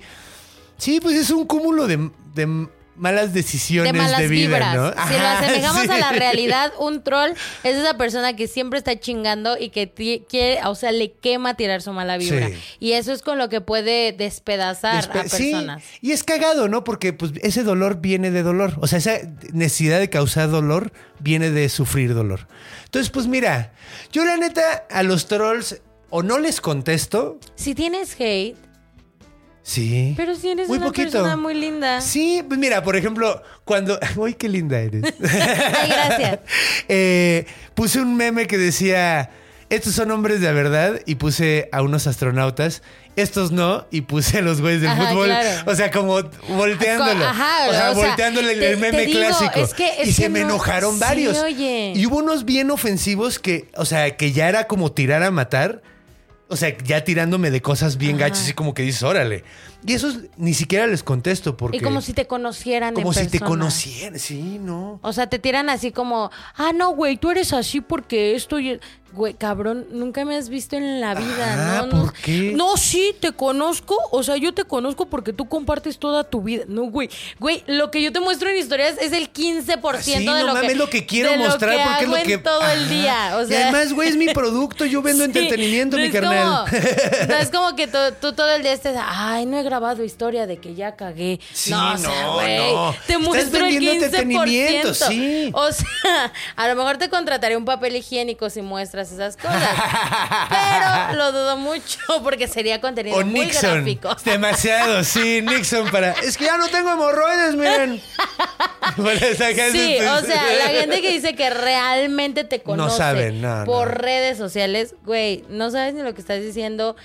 Sí, pues es un cúmulo de, de malas decisiones de malas vida, vibras. ¿no? Si lo asemejamos sí. a la realidad, un troll es esa persona que siempre está chingando y que quiere, o sea, le quema tirar su mala vibra. Sí. Y eso es con lo que puede despedazar Despe- a sí, personas. y es cagado, ¿no? Porque pues ese dolor viene de dolor. O sea, esa necesidad de causar dolor viene de sufrir dolor. Entonces, pues mira, yo la neta a los trolls o no les contesto, Si tienes hate, sí. pero si eres Muy una poquito. persona muy linda. Sí, pues mira, por ejemplo, cuando... ¡Uy, qué linda eres! Ay, gracias. Eh, puse un meme que decía, estos son hombres de verdad, y puse a unos astronautas, estos no, y puse a los güeyes del Ajá, fútbol. claro. O sea, como volteándolo. Ajá, o sea, o sea, volteándole el- te- el meme digo, clásico. es que- es y se me no- enojaron sí, varios. oye. Y hubo unos bien ofensivos que, o sea, que ya era como tirar a matar. O sea, ya tirándome de cosas bien gachas, así como que dices, órale. Y esos ni siquiera les contesto porque. Y como si te conocieran como en si te conocieran. Sí, no. O sea, te tiran así como, ah, no, güey, tú eres así porque esto... y- Güey, cabrón, nunca me has visto en la vida, Ah, ¿no? no ¿por qué? No, sí, te conozco. O sea, yo te conozco porque tú compartes toda tu vida. No, güey. Güey, lo que yo te muestro en historias es el 15% Sí, de no lo mames, que... lo que quiero mostrar que porque es lo que todo el día. O y además, güey, es mi producto, yo vendo Sí, entretenimiento, no mi carnal. como- no es como que tú, tú todo el día estés, ay, no he grabado historia de que ya cagué. Sí, no, o sea, no, güey, no. te muestro el vendiendo 15%. entretenimiento, sí. O sea, a lo mejor te contrataré un papel higiénico si muestras esas cosas. pero lo dudo mucho porque sería contenido o muy Nixon. gráfico. Demasiado, sí, Nixon para. Es que ya no tengo hemorroides, miren. Sí, o sea, la gente que dice que realmente te conoce saben, no, por no. redes sociales, güey, no sabes ni lo que estás diciendo.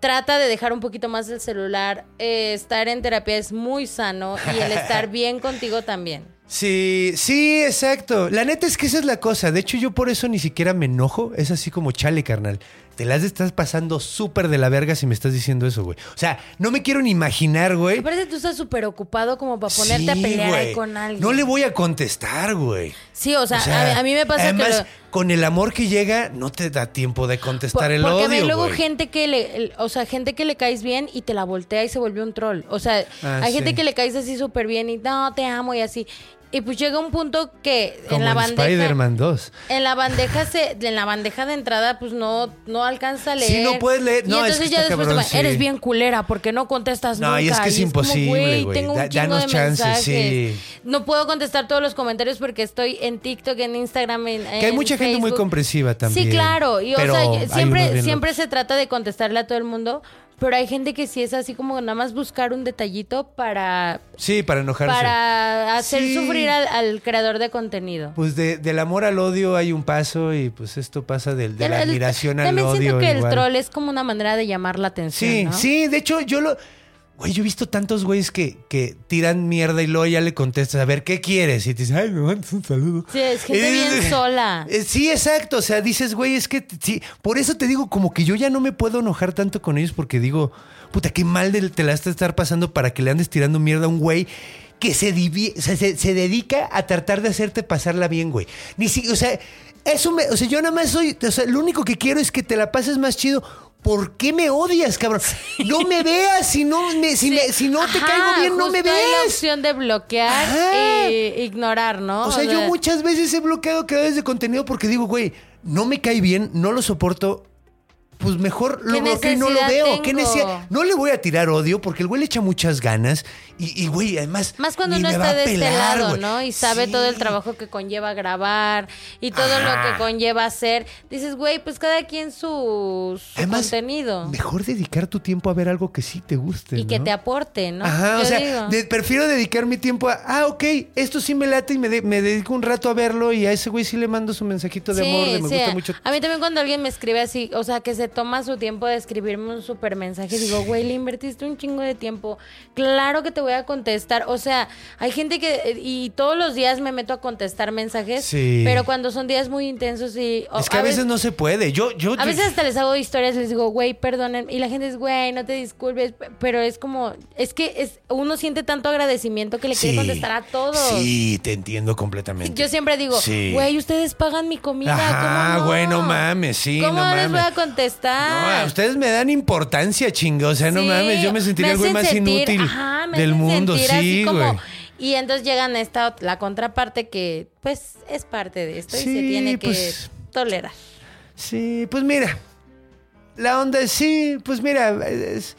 Trata de dejar un poquito más el celular. Eh, estar en terapia es muy sano y el estar bien contigo también. Sí, sí, exacto. La neta es que esa es la cosa. De hecho, yo por eso ni siquiera me enojo. Es así como chale, carnal. Te las estás pasando súper de la verga si me estás diciendo eso, güey. O sea, no me quiero ni imaginar, güey. Me parece que tú estás súper ocupado como para ponerte a pelear ahí con alguien. No le voy a contestar, güey. Sí, o sea, O sea, a, a mí me pasa además, que... lo- con el amor que llega, no te da tiempo de contestar Por- el porque odio, hay luego güey. gente que le, el- o sea, gente que le caes bien y te la voltea y se vuelve un troll. O sea, Ah, hay gente que le caes así súper bien y no, te amo y así. Y pues llega un punto que Como en la en bandeja. Spider-Man 2. En la bandeja se, en la bandeja de entrada, pues no, no alcanza a leer. Sí, no puedes leer. Y No, es entonces que ya después cabrón, te va, eres sí. bien culera porque no contestas No, nunca. y es que es imposible, güey. Tengo un Da- danos de mensajes. sí. No puedo contestar todos los comentarios porque estoy en TikTok, en Instagram, en Que hay mucha gente muy comprensiva también. Sí, claro. Y o sea, siempre, siempre se trata de contestarle a todo el mundo. Pero hay gente que sí es así como nada más buscar un detallito para, Sí, para enojarse. para hacer Sí. sufrir al, al creador de contenido. Pues de- del amor al odio hay un paso y pues esto pasa del, de El- la el- admiración al También odio. siento que igual. el troll es como una manera de llamar la atención. Sí, ¿no? sí, de hecho yo lo... Güey, yo he visto tantos güeyes que, que tiran mierda y luego ya le contestas, a ver, ¿qué quieres? Y te dicen, ay, me mandas un saludo. Sí, es gente Y bien sola. Eh, Sí, exacto. O sea, dices, güey, es que sí. Por eso te digo, como que yo ya no me puedo enojar tanto con ellos porque digo, puta, qué mal de- te la has de estar pasando para que le andes tirando mierda a un güey que se, divi- o sea, se, se dedica a tratar de hacerte pasarla bien, güey. Ni si, o sea, eso me, o sea, yo nada más soy, o sea, lo único que quiero es que te la pases más chido. ¿Por qué me odias, cabrón? No me veas, si no, me, si, me- si no te Ajá, caigo bien, no me justo hay la opción de bloquear e ignorar, ¿no? O sea, yo muchas veces he bloqueado creadores de contenido porque digo, güey, no me cae bien, no lo soporto. Pues mejor lo ¿Qué bloqueo y no lo veo. ¿Qué tengo? necesidad? No le voy a tirar odio porque el güey le echa muchas ganas y, y, güey, además. Más cuando va está de este lado, güey. ¿no? Y sabe Sí. todo el trabajo que conlleva grabar y todo lo que conlleva hacer. Dices, güey, pues cada quien su, su Además, contenido. Mejor dedicar tu tiempo a ver algo que sí te guste. Y que ¿no? te aporte, ¿no? Ajá, Yo o sea, de- prefiero dedicar mi tiempo a, ah, ok, esto sí me late y me, de- me dedico un rato a verlo y a ese güey sí le mando su mensajito de amor, de me sí. gusta mucho. A mí también cuando alguien me escribe así, o sea, que se toma su tiempo de escribirme un super mensaje, digo, güey, le invertiste un chingo de tiempo. Claro que te voy a contestar. O sea, hay gente que, y todos los días me meto a contestar mensajes, Sí. pero cuando son días muy intensos y... Es que a, veces no se puede. Yo, yo, A veces hasta les hago historias, les digo, güey, perdonen. Y la gente es, güey, no te disculpes. Pero es como, es que es, uno siente tanto agradecimiento que le quiere Sí. contestar a todos. Sí, te entiendo completamente. Yo siempre digo, Sí. güey, ustedes pagan mi comida. Ajá, ¿cómo no? güey, no mames, sí, ¿Cómo no no les mames. voy a contestar? No, ustedes me dan importancia, chinga. O sea, no Sí, mames, yo me sentiría el güey más sentir- inútil ajá, me del mundo. así Sí, como- güey. Y entonces llegan a esta, la contraparte que, pues, es parte de esto y se tiene que pues- tolerar. Sí, pues mira. La onda sí, pues mira, es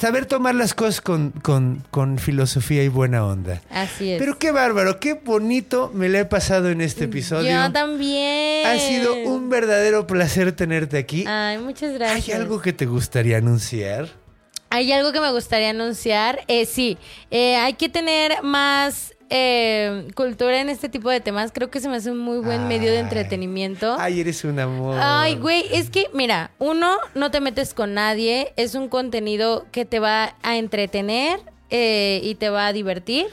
saber tomar las cosas con, con, con filosofía y buena onda. Así es. Pero qué bárbaro, qué bonito me le he pasado en este episodio. Yo también. Ha sido un verdadero placer tenerte aquí. Ay, muchas gracias. ¿Hay algo que te gustaría anunciar? Hay algo que me gustaría anunciar. Eh, sí, eh, hay que tener más eh, cultura en este tipo de temas. Creo que se me hace un muy buen medio de entretenimiento. Ay, eres un amor. Ay, güey, es que, mira, uno, no te metes con nadie, es un contenido que te va a entretener eh, y te va a divertir,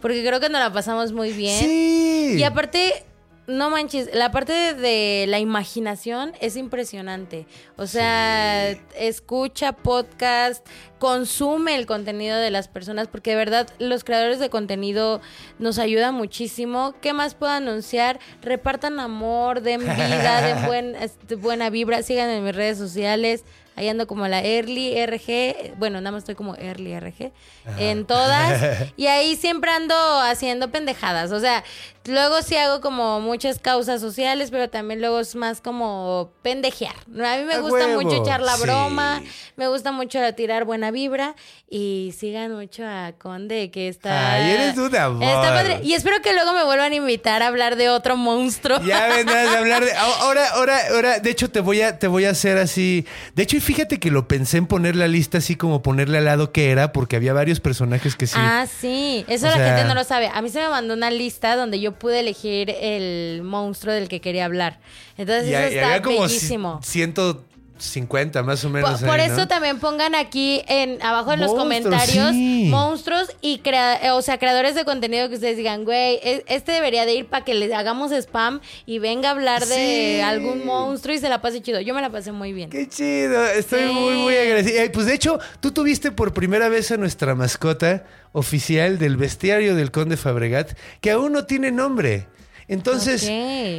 porque creo que nos la pasamos muy bien. Sí. Y aparte, no manches, la parte de, de la imaginación es impresionante. O sea, escucha podcast, consume el contenido de las personas, porque de verdad los creadores de contenido nos ayudan muchísimo. ¿Qué más puedo anunciar? Repartan amor, den vida, den buen, este, buena vibra, sigan en mis redes sociales. Ahí ando como la Early RG. Bueno, nada más estoy como Early RG. En todas. Y ahí siempre ando haciendo pendejadas. O sea, luego sí hago como muchas causas sociales, pero también luego es más como pendejear. A mí me A gusta huevo, mucho echar la sí. broma. Me gusta mucho tirar buena vibra. Y sigan mucho a Conde, que está. Ay, eres un amor. Está padre. Y espero que luego me vuelvan a invitar a hablar de otro monstruo. Ya vendrás a hablar de. Ahora, ahora, ahora. De hecho, te voy a, te voy a hacer así. De hecho, y fíjate que lo pensé en poner la lista así como ponerle al lado que era, porque había varios personajes que sí. Ah, sí. Eso O la sea- gente no lo sabe. A mí se me mandó una lista donde yo pude elegir el monstruo del que quería hablar. Entonces y, eso y está había como bellísimo. 150 más o menos. Por, por ahí, eso ¿no? también pongan aquí en abajo en los comentarios sí. monstruos y crea- eh, o sea, creadores de contenido que ustedes digan, güey, e- este debería de ir para que le hagamos spam y venga a hablar de algún monstruo y se la pase chido. Yo me la pasé muy bien. Qué chido, estoy Sí. muy, muy agradecido. Eh, Pues de hecho, tú tuviste por primera vez a nuestra mascota oficial del bestiario del Conde Fabregat, que aún no tiene nombre. Entonces,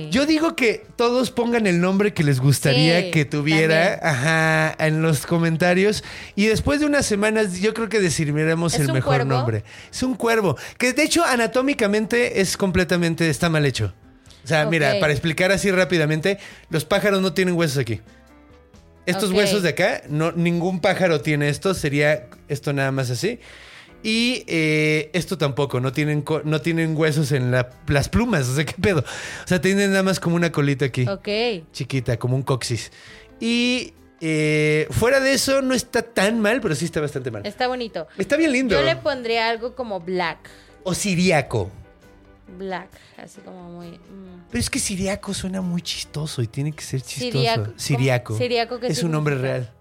yo digo que todos pongan el nombre que les gustaría Sí, que tuviera ajá, en los comentarios. Y después de unas semanas, yo creo que decidiremos ¿Es el mejor cuervo? nombre. Es un cuervo, que de hecho anatómicamente es completamente, está mal hecho. O sea, mira, para explicar así rápidamente, los pájaros no tienen huesos aquí. Estos huesos de acá, no, ningún pájaro tiene esto, sería esto nada más así. Y eh, esto tampoco, no tienen, no tienen huesos en la- las plumas, o sea, ¿qué pedo? O sea, tienen nada más como una colita aquí, Ok. chiquita, como un coxis. Y eh, fuera de eso, no está tan mal, pero sí está bastante mal. Está bonito. Está bien lindo. Yo le pondría algo como black. O siriaco. Black, así como muy... mm. Pero es que siriaco suena muy chistoso y tiene que ser chistoso. Siriaco. Siriaco. Siriaco, ¿qué Es un nombre real.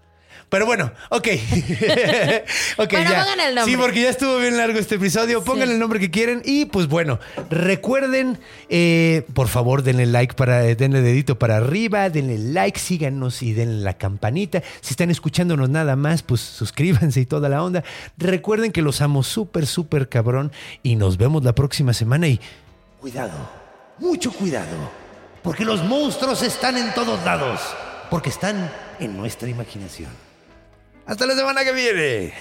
Pero bueno, ok. ok, Bueno, ya. pongan el nombre. Sí, porque ya estuvo bien largo este episodio. Pongan Sí. el nombre que quieren. Y pues bueno, recuerden, eh, por favor, denle like para, eh, denle dedito para arriba, denle like, síganos y denle la campanita. Si están escuchándonos nada más, pues suscríbanse y toda la onda. Recuerden que los amo súper, súper cabrón. Y nos vemos la próxima semana. Y Cuidado, mucho cuidado, porque los monstruos están en todos lados, porque están en nuestra imaginación. Hasta la semana que viene.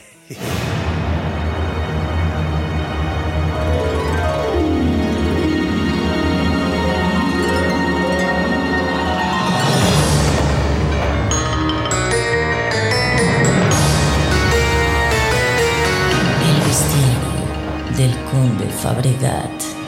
del conde Fabregat.